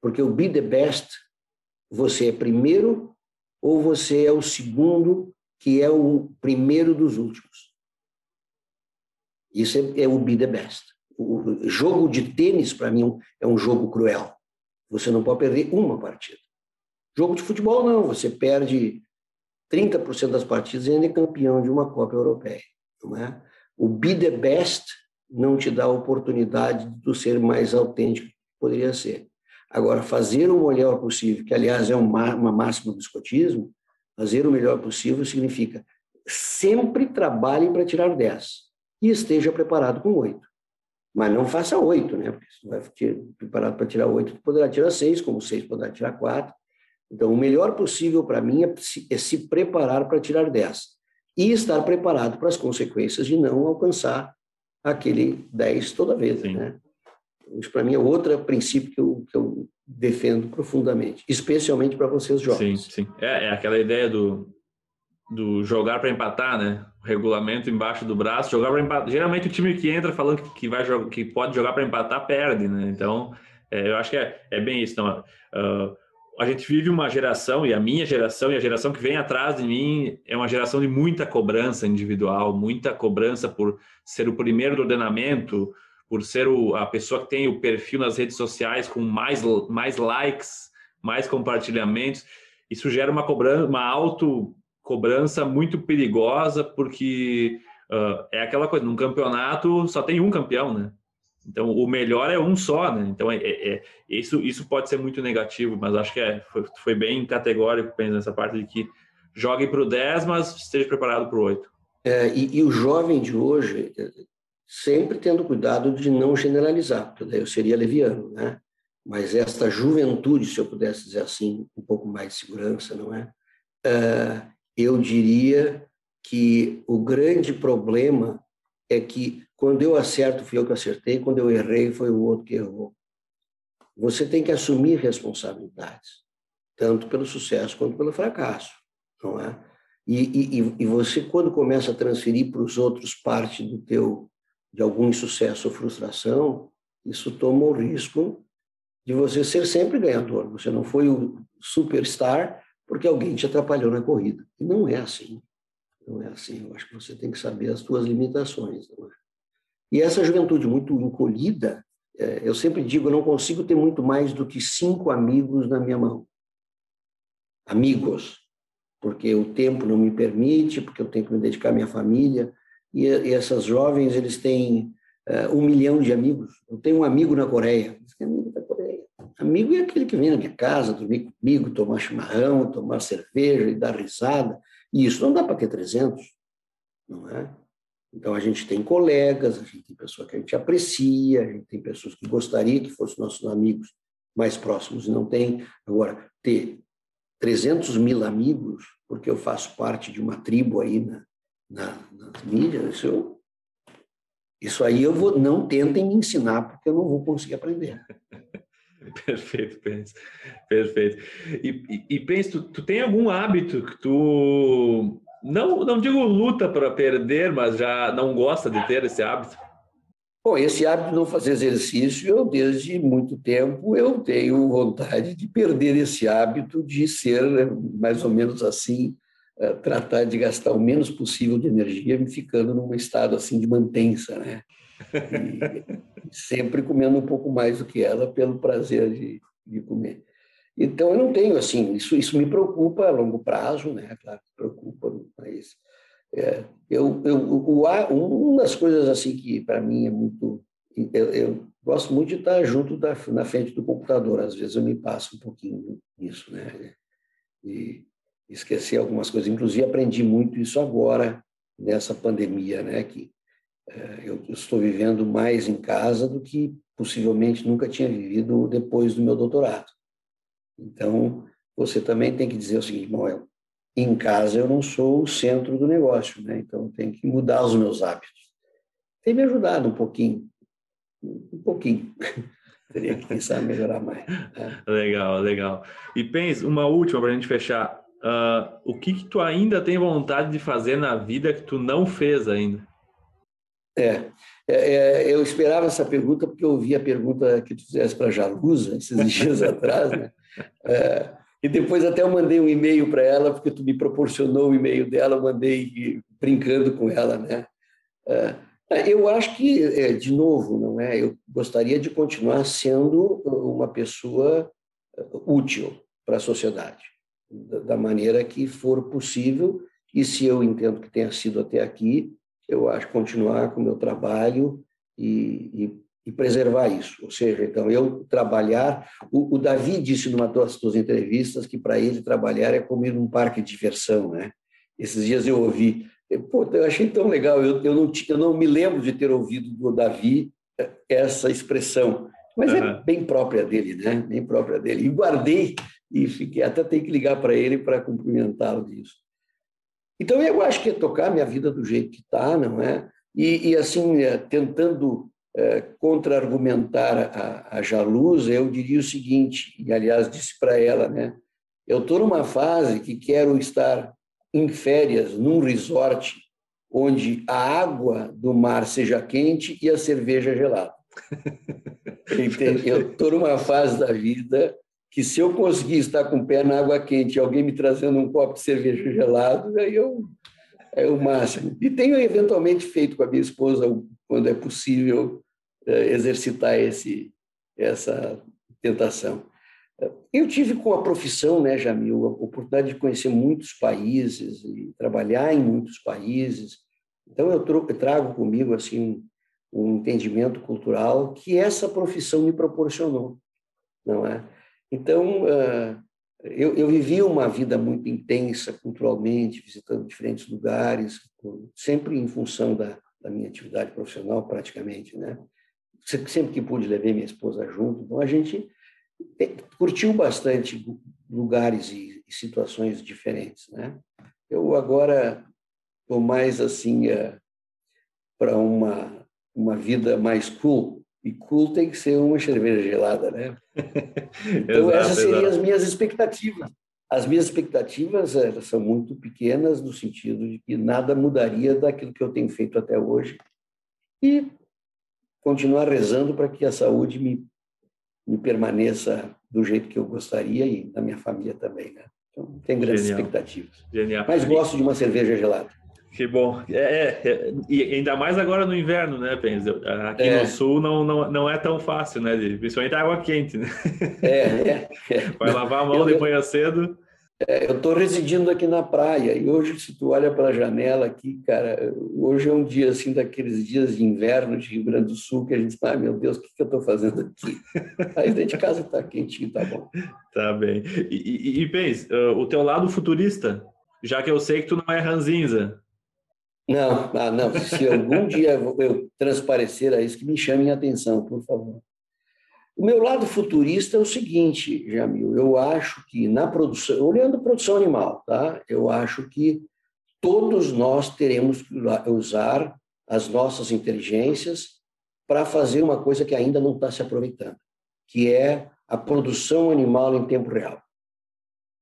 Porque o be the best você é primeiro ou você é o segundo, que é o primeiro dos últimos. Isso é, é o be the best. O jogo de tênis, para mim, é um jogo cruel. Você não pode perder uma partida. Jogo de futebol, não. Você perde 30% das partidas e ainda é campeão de uma Copa Europeia. Não é? O be the best não te dá a oportunidade de tu ser mais autêntico que poderia ser. Agora, fazer o melhor possível, que aliás é uma, máxima do escotismo, fazer o melhor possível significa sempre trabalhe para tirar 10 e esteja preparado com 8. Mas não faça 8, né? Porque se vai preparado para tirar 8, tu poderá tirar 6, como 6 poderá tirar 4. Então, o melhor possível para mim é se, é se preparar para tirar 10 e estar preparado para as consequências de não alcançar aquele 10 toda vez, Sim. né? Isso, para mim, é outro princípio que eu, que eu defendo profundamente, especialmente para vocês jovens. Sim, sim. É, é aquela ideia do, do jogar para empatar, né? O regulamento embaixo do braço, jogar para empatar. Geralmente o time que entra falando que, vai jogar, que pode jogar para empatar perde, né? Então, é, eu acho que é, é bem isso. Então, uh, a gente vive uma geração, e a minha geração, e a geração que vem atrás de mim, é uma geração de muita cobrança individual, muita cobrança por ser o primeiro do ordenamento, por ser o, a pessoa que tem o perfil nas redes sociais com mais, mais likes, mais compartilhamentos. Isso gera uma cobrança, uma auto cobrança muito perigosa, porque uh, é aquela coisa, num campeonato só tem um campeão, né? Então, o melhor é um só, né? Então, é, é, é isso, isso pode ser muito negativo, mas acho que é, foi, foi bem categórico pensando nessa parte de que jogue para o 10, mas esteja preparado para o 8. É, e, e, o jovem de hoje, sempre tendo cuidado de não generalizar, porque daí eu seria leviano, né? Mas esta juventude, se eu pudesse dizer assim, um pouco mais de segurança, não é? é eu diria que o grande problema é que quando eu acerto, fui eu que acertei, quando eu errei, foi o outro que errou. Você tem que assumir responsabilidades, tanto pelo sucesso quanto pelo fracasso, não é? E, e, e você, quando começa a transferir para os outros parte do teu, de algum insucesso ou frustração, isso toma o risco de você ser sempre ganhador. Você não foi o superstar porque alguém te atrapalhou na corrida. E não é assim. Não é assim. Eu acho que você tem que saber as suas limitações. É? E essa juventude muito encolhida, é, eu sempre digo, eu não consigo ter muito mais do que cinco amigos na minha mão. Amigos. Porque o tempo não me permite, porque eu tenho que me dedicar à minha família. E, essas jovens, eles têm uh, um milhão de amigos. Eu tenho um amigo na Coreia. Amigo da Coreia. Amigo é aquele que vem na minha casa, dormir comigo, tomar chimarrão, tomar cerveja e dar risada. E isso não dá para ter 300, não é? Então, a gente tem colegas, a gente tem pessoas que a gente aprecia, a gente tem pessoas que gostaria que fossem nossos amigos mais próximos e não tem. Agora, ter 300 mil amigos, porque eu faço parte de uma tribo aí na, na, nas mídias, isso, eu, isso aí eu vou, não tentem me ensinar, porque eu não vou conseguir aprender. Perfeito, Pence. Perfeito. E, e, e Pence, tu, tu tem algum hábito que tu não, não digo luta para perder, mas já não gosta de ter esse hábito? Bom, esse hábito de não fazer exercício, eu desde muito tempo eu tenho vontade de perder esse hábito de ser mais ou menos assim, eh, tratar de gastar o menos possível de energia, ficando num estado assim de mantença, né? E sempre comendo um pouco mais do que ela pelo prazer de, de comer. Então, eu não tenho, assim, isso, isso me preocupa a longo prazo, né? Claro que preocupa, mas é, eu, eu, o, uma das coisas, assim, que para mim é muito... Eu, eu, gosto muito de estar junto da, na frente do computador, às vezes eu me passo um pouquinho nisso, né? E esquecer algumas coisas. Inclusive, aprendi muito isso agora, nessa pandemia, né? Que é, eu estou vivendo mais em casa do que possivelmente nunca tinha vivido depois do meu doutorado. Então, você também tem que dizer o seguinte, bom, eu, em casa eu não sou o centro do negócio, né? Então, eu tenho que mudar os meus hábitos. Tem me ajudado um pouquinho, um pouquinho. Teria que pensar melhorar mais. Né? Legal, legal. E pense, uma última para a gente fechar. Uh, o que, que tu ainda tem vontade de fazer na vida que tu não fez ainda? É, é, é, eu esperava essa pergunta porque eu ouvi a pergunta que tu fizesse para a Jalusa esses dias atrás, né? É, e depois até eu mandei um e-mail para ela, porque tu me proporcionou o e-mail dela, eu mandei brincando com ela, né? É, eu acho que, é, de novo, não é? Eu gostaria de continuar sendo uma pessoa útil para a sociedade, da maneira que for possível, e se eu entendo que tenha sido até aqui, eu acho continuar com o meu trabalho e, e, e, preservar isso. Ou seja, então, eu trabalhar. O, o Davi disse numa das suas entrevistas que para ele trabalhar é como ir num parque de diversão, né? Esses dias eu ouvi. Pô, eu achei tão legal. Eu, eu, não, eu não me lembro de ter ouvido do Davi essa expressão, mas uhum. é bem própria dele, né? Bem própria dele. E guardei e fiquei até tenho que ligar para ele para cumprimentá-lo disso. Então, eu acho que é tocar minha vida do jeito que está, não é? E, e assim, é, tentando contra-argumentar a, a Jalusa, eu diria o seguinte, e aliás disse para ela, né? Eu estou numa fase que quero estar em férias num resort onde a água do mar seja quente e a cerveja gelada. Eu estou numa fase da vida que se eu conseguir estar com o pé na água quente e alguém me trazendo um copo de cerveja gelado, aí eu, é o máximo. E tenho eventualmente feito com a minha esposa, quando é possível, é, exercitar esse, essa tentação. Eu tive com a profissão, né, Jamil, a oportunidade de conhecer muitos países e trabalhar em muitos países. Então eu trago comigo assim um entendimento cultural que essa profissão me proporcionou, não é? Então eu, eu vivi uma vida muito intensa culturalmente, visitando diferentes lugares, sempre em função da, da minha atividade profissional, praticamente, né? Sempre que pude levei minha esposa junto, então a gente curtiu bastante lugares e, situações diferentes, né? Eu agora estou mais assim uh, para uma uma vida mais cool e cool tem que ser uma cerveja gelada, né? então exato, essas seriam exato. as minhas expectativas. As minhas expectativas elas são muito pequenas no sentido de que nada mudaria daquilo que eu tenho feito até hoje e continuar rezando para que a saúde me me permaneça do jeito que eu gostaria e da minha família também, né? Então, tem grandes Genial. expectativas. Genial. Mas gosto de uma cerveja gelada. Que bom. É, é, é, e ainda mais agora no inverno, né, Pens? Aqui é. no sul não, não, não é tão fácil, né? Principalmente água quente, né? É, é. é. Vai lavar a mão eu, de manhã cedo. Eu estou residindo aqui na praia e hoje, se tu olha para a janela aqui, cara, hoje é um dia assim daqueles dias de inverno de Rio Grande do Sul que a gente fala, ah, meu Deus, o que, que eu estou fazendo aqui? Aí dentro de casa está quentinho, tá bom. Tá bem. E, e, e Pens, uh, o teu lado futurista, já que eu sei que tu não é ranzinza. Não, ah, não. Se algum dia eu transparecer a isso, que me chamem a atenção, por favor. O meu lado futurista é o seguinte, Jamil, eu acho que na produção, olhando produção animal, tá? Eu acho que todos nós teremos que usar as nossas inteligências para fazer uma coisa que ainda não está se aproveitando, que é a produção animal em tempo real.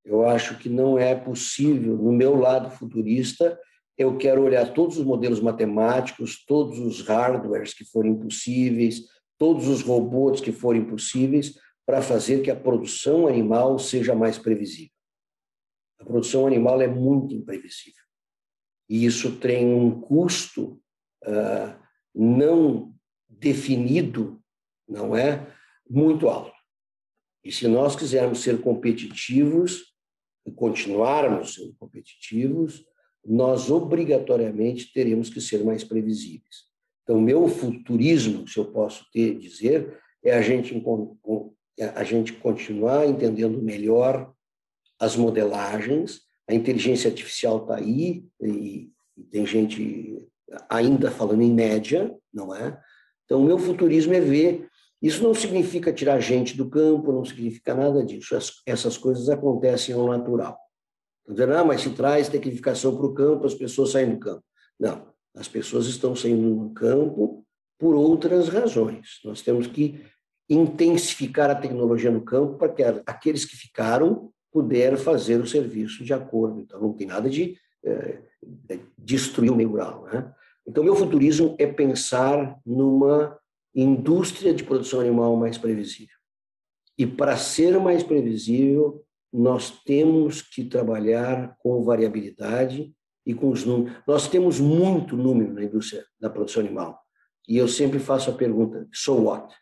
Eu acho que não é possível, no meu lado futurista, eu quero olhar todos os modelos matemáticos, todos os hardwares que forem possíveis, todos os robôs que forem possíveis para fazer que a produção animal seja mais previsível. A produção animal é muito imprevisível. E isso tem um custo uh, não definido, não é? Muito alto. E se nós quisermos ser competitivos e continuarmos sendo competitivos, nós obrigatoriamente teremos que ser mais previsíveis. Então, meu futurismo, se eu posso ter, dizer, é a gente, é a gente continuar entendendo melhor as modelagens, a inteligência artificial está aí, e, e tem gente ainda falando em média, não é? Então, o meu futurismo é ver. Isso não significa tirar gente do campo, não significa nada disso. essas coisas acontecem ao natural. Dizendo, ah, mas se traz tecnificação para o campo, as pessoas saem do campo. Não. As pessoas estão saindo do campo por outras razões. Nós temos que intensificar a tecnologia no campo para que aqueles que ficaram puder fazer o serviço de acordo. Então, não tem nada de é, destruir o meio rural. Né? Então, meu futurismo é pensar numa indústria de produção animal mais previsível. E para ser mais previsível, nós temos que trabalhar com variabilidade e com os números. Nós temos muito número na indústria da produção animal. E eu sempre faço a pergunta: so what?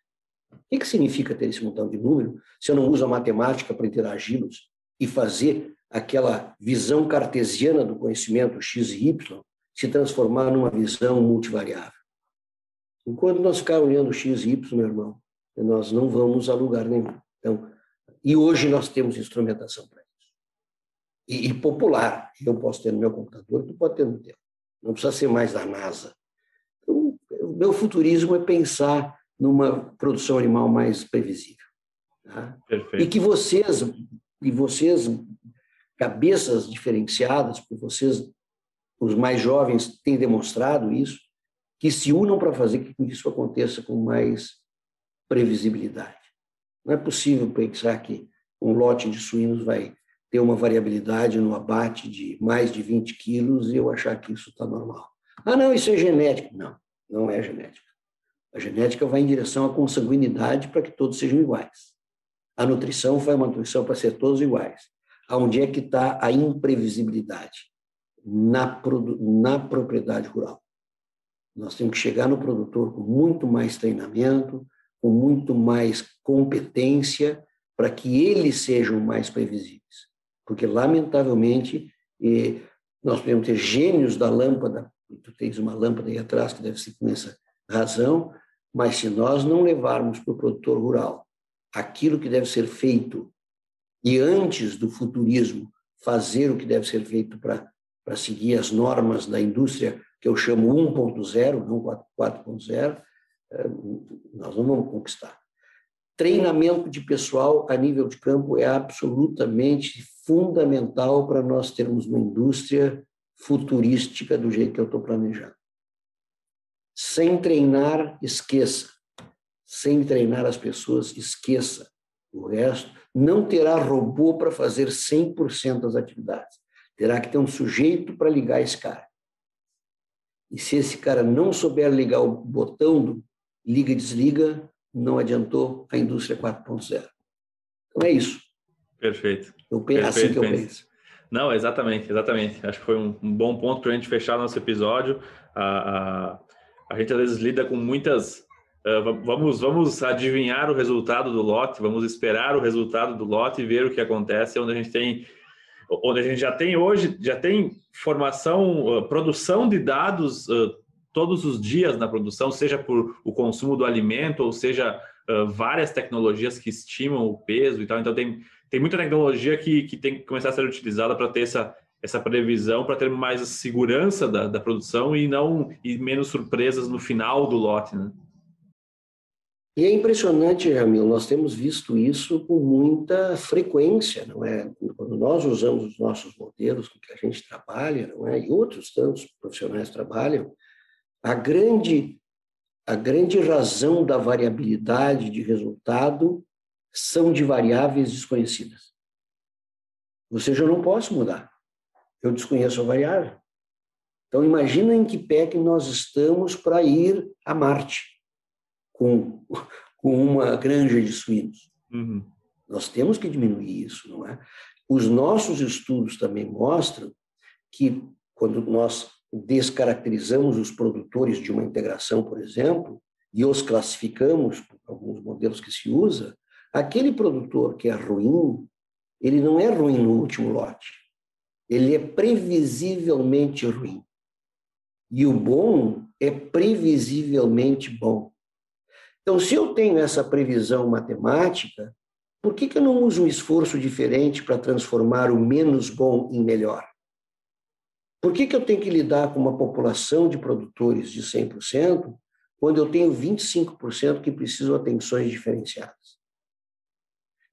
O que, significa ter esse montão de número se eu não uso a matemática para interagi-los e fazer aquela visão cartesiana do conhecimento x e y se transformar numa visão multivariável? Enquanto nós ficarmos olhando x e y, meu irmão, nós não vamos a lugar nenhum. Então, e hoje nós temos instrumentação para e, e, popular. Eu posso ter no meu computador, tu pode ter no teu. Não precisa ser mais da NASA. Então, o meu futurismo é pensar numa produção animal mais previsível. Tá? E que vocês, e vocês, cabeças diferenciadas, porque vocês, os mais jovens, têm demonstrado isso, que se unam para fazer que isso aconteça com mais previsibilidade. Não é possível pensar que um lote de suínos vai ter uma variabilidade no abate de mais de 20 quilos e eu achar que isso está normal. Ah, não, isso é genético. Não, não é genética. A genética vai em direção à consanguinidade para que todos sejam iguais. A nutrição foi uma nutrição para ser todos iguais. Aonde é que está a imprevisibilidade? Na, na propriedade rural. Nós temos que chegar no produtor com muito mais treinamento, com muito mais competência, para que eles sejam mais previsíveis. Porque, lamentavelmente, nós podemos ter gênios da lâmpada, tu tens uma lâmpada aí atrás que deve ser com essa razão, mas se nós não levarmos para o produtor rural aquilo que deve ser feito e antes do futurismo fazer o que deve ser feito para seguir as normas da indústria que eu chamo 1.0, não 4.0, eh, nós não vamos conquistar. Treinamento de pessoal a nível de campo é absolutamente fundamental para nós termos uma indústria futurística do jeito que eu estou planejando. Sem treinar, esqueça. Sem treinar as pessoas, esqueça. O resto não terá robô para fazer 100% das atividades. Terá que ter um sujeito para ligar esse cara. E se esse cara não souber ligar o botão do liga e desliga, não adiantou a indústria 4.0. Então é isso. Perfeito. Eu penso Perfeito, assim que eu penso. Não, exatamente, exatamente. Acho que foi um, um bom ponto para a gente fechar nosso episódio. A, a, a, gente às vezes lida com muitas. Uh, vamos, vamos adivinhar o resultado do lote, vamos esperar o resultado do lote e ver o que acontece, onde a gente tem onde a gente já tem hoje, já tem formação, uh, produção de dados uh, todos os dias na produção, seja por o consumo do alimento, ou seja, uh, várias tecnologias que estimam o peso e tal. Então, tem, tem muita tecnologia que, que tem que começar a ser utilizada para ter essa, essa previsão, para ter mais segurança da, da produção e não e menos surpresas no final do lote, né? E é impressionante, Jamil, nós temos visto isso com muita frequência, não é? Quando nós usamos os nossos modelos com que a gente trabalha, não é? E outros tantos profissionais trabalham, a grande a grande razão da variabilidade de resultado são de variáveis desconhecidas. Ou seja, eu não posso mudar. Eu desconheço a variável. Então, imagina em que pé que nós estamos para ir a Marte com, com uma granja de suínos. Uhum. Nós temos que diminuir isso, não é? Os nossos estudos também mostram que quando nós descaracterizamos os produtores de uma integração, por exemplo, e os classificamos alguns modelos que se usa, aquele produtor que é ruim, ele não é ruim no último lote. Ele é previsivelmente ruim. E o bom é previsivelmente bom. Então, se eu tenho essa previsão matemática, por que, que eu não uso um esforço diferente para transformar o menos bom em melhor? Por que, que eu tenho que lidar com uma população de produtores de 100% quando eu tenho 25% que precisam atenções diferenciadas?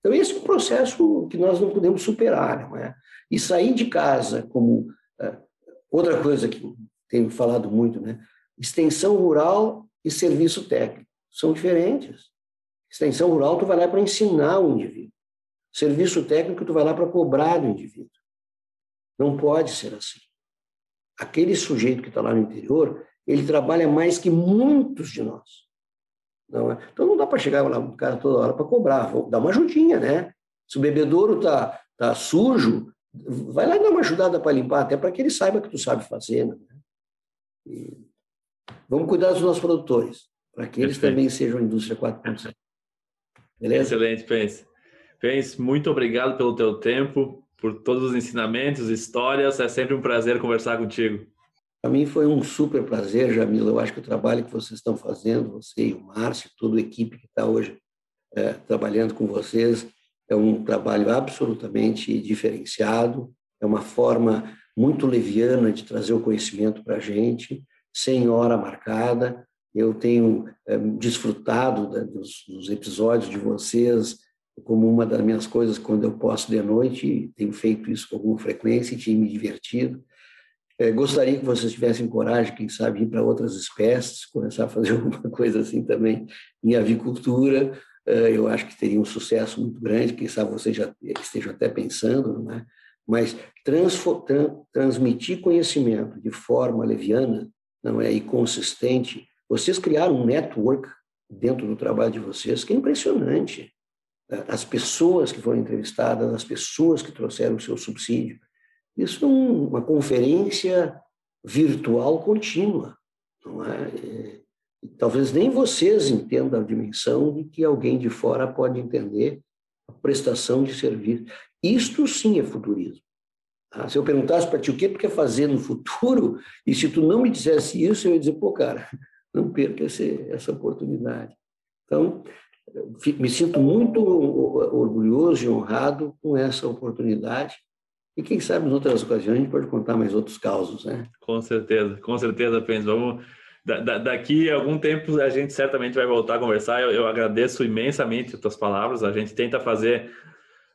Então, esse é um processo que nós não podemos superar. Não é? E sair de casa como. É, outra coisa que tenho falado muito, né? extensão rural e serviço técnico são diferentes. Extensão rural, tu vai lá para ensinar o indivíduo. Serviço técnico, tu vai lá para cobrar do indivíduo. Não pode ser assim. Aquele sujeito que está lá no interior, ele trabalha mais que muitos de nós. Não é? Então não dá para chegar lá um cara toda hora para cobrar, vou dar uma ajudinha, né? Se o bebedouro está tá sujo, vai lá e dá uma ajudada para limpar, até para que ele saiba que tu sabe fazer. Né? E vamos cuidar dos nossos produtores para que eles também sejam indústria 4.0. Beleza? Excelente, Pense. Pense, muito obrigado pelo teu tempo, por todos os ensinamentos, histórias. É sempre um prazer conversar contigo. Para mim foi um super prazer, Jamila. Eu acho que o trabalho que vocês estão fazendo, você e o Márcio, toda a equipe que está hoje é, trabalhando com vocês, é um trabalho absolutamente diferenciado, é uma forma muito leviana de trazer o conhecimento para a gente, sem hora marcada, eu tenho é, desfrutado da, dos, dos, episódios de vocês como uma das minhas coisas quando eu posso de noite, tenho feito isso com alguma frequência e tenho me divertido. É, gostaria que vocês tivessem coragem, quem sabe, ir para outras espécies, começar a fazer alguma coisa assim também em avicultura. É, eu acho que teria um sucesso muito grande, quem sabe vocês já estejam até pensando, não é? mas transmitir conhecimento de forma leviana não é, e consistente vocês criaram um network dentro do trabalho de vocês que é impressionante. As pessoas que foram entrevistadas, as pessoas que trouxeram o seu subsídio. Isso é uma conferência virtual contínua, não é? Talvez nem vocês entendam a dimensão de que alguém de fora pode entender a prestação de serviço. Isto sim é futurismo. Ah, se eu perguntasse para ti o que tu quer fazer no futuro, e se tu não me dissesse isso, eu ia dizer, pô, cara, não perca esse, essa oportunidade. Então, me sinto muito orgulhoso e honrado com essa oportunidade. E quem sabe, em outras ocasiões, a gente pode contar mais outros causos, né? Com certeza, com certeza, Pens. Vamos, da, da, daqui a algum tempo a gente certamente vai voltar a conversar. Eu, eu agradeço imensamente as tuas palavras. A gente tenta fazer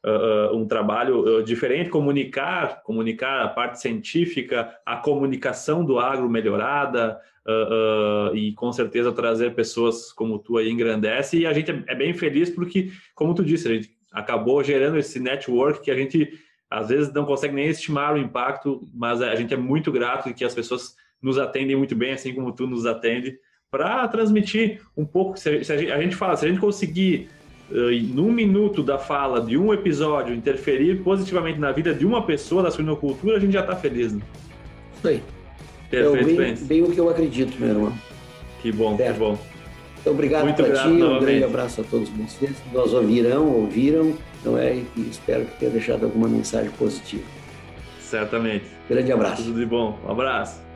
uh, um trabalho uh, diferente, comunicar, comunicar a parte científica, a comunicação do agro melhorada, uh, uh, e com certeza trazer pessoas como tu aí engrandece. E a gente é, é, bem feliz porque, como tu disse, a gente acabou gerando esse network que a gente às vezes não consegue nem estimar o impacto, mas a gente é muito grato que as pessoas nos atendem muito bem, assim como tu nos atende, para transmitir um pouco. Se a gente fala, se a gente conseguir num minuto da fala de um episódio interferir positivamente na vida de uma pessoa da suinocultura, a gente já está feliz. Né? Isso aí. Perfeito, é bem, bem, o que eu acredito, meu irmão. Que bom, certo. que bom. Então, obrigado para ti, um grande abraço a todos vocês que nós ouvirão, ouviram, não é? E espero que tenha deixado alguma mensagem positiva. Certamente. Grande abraço. Tudo de bom. Um abraço.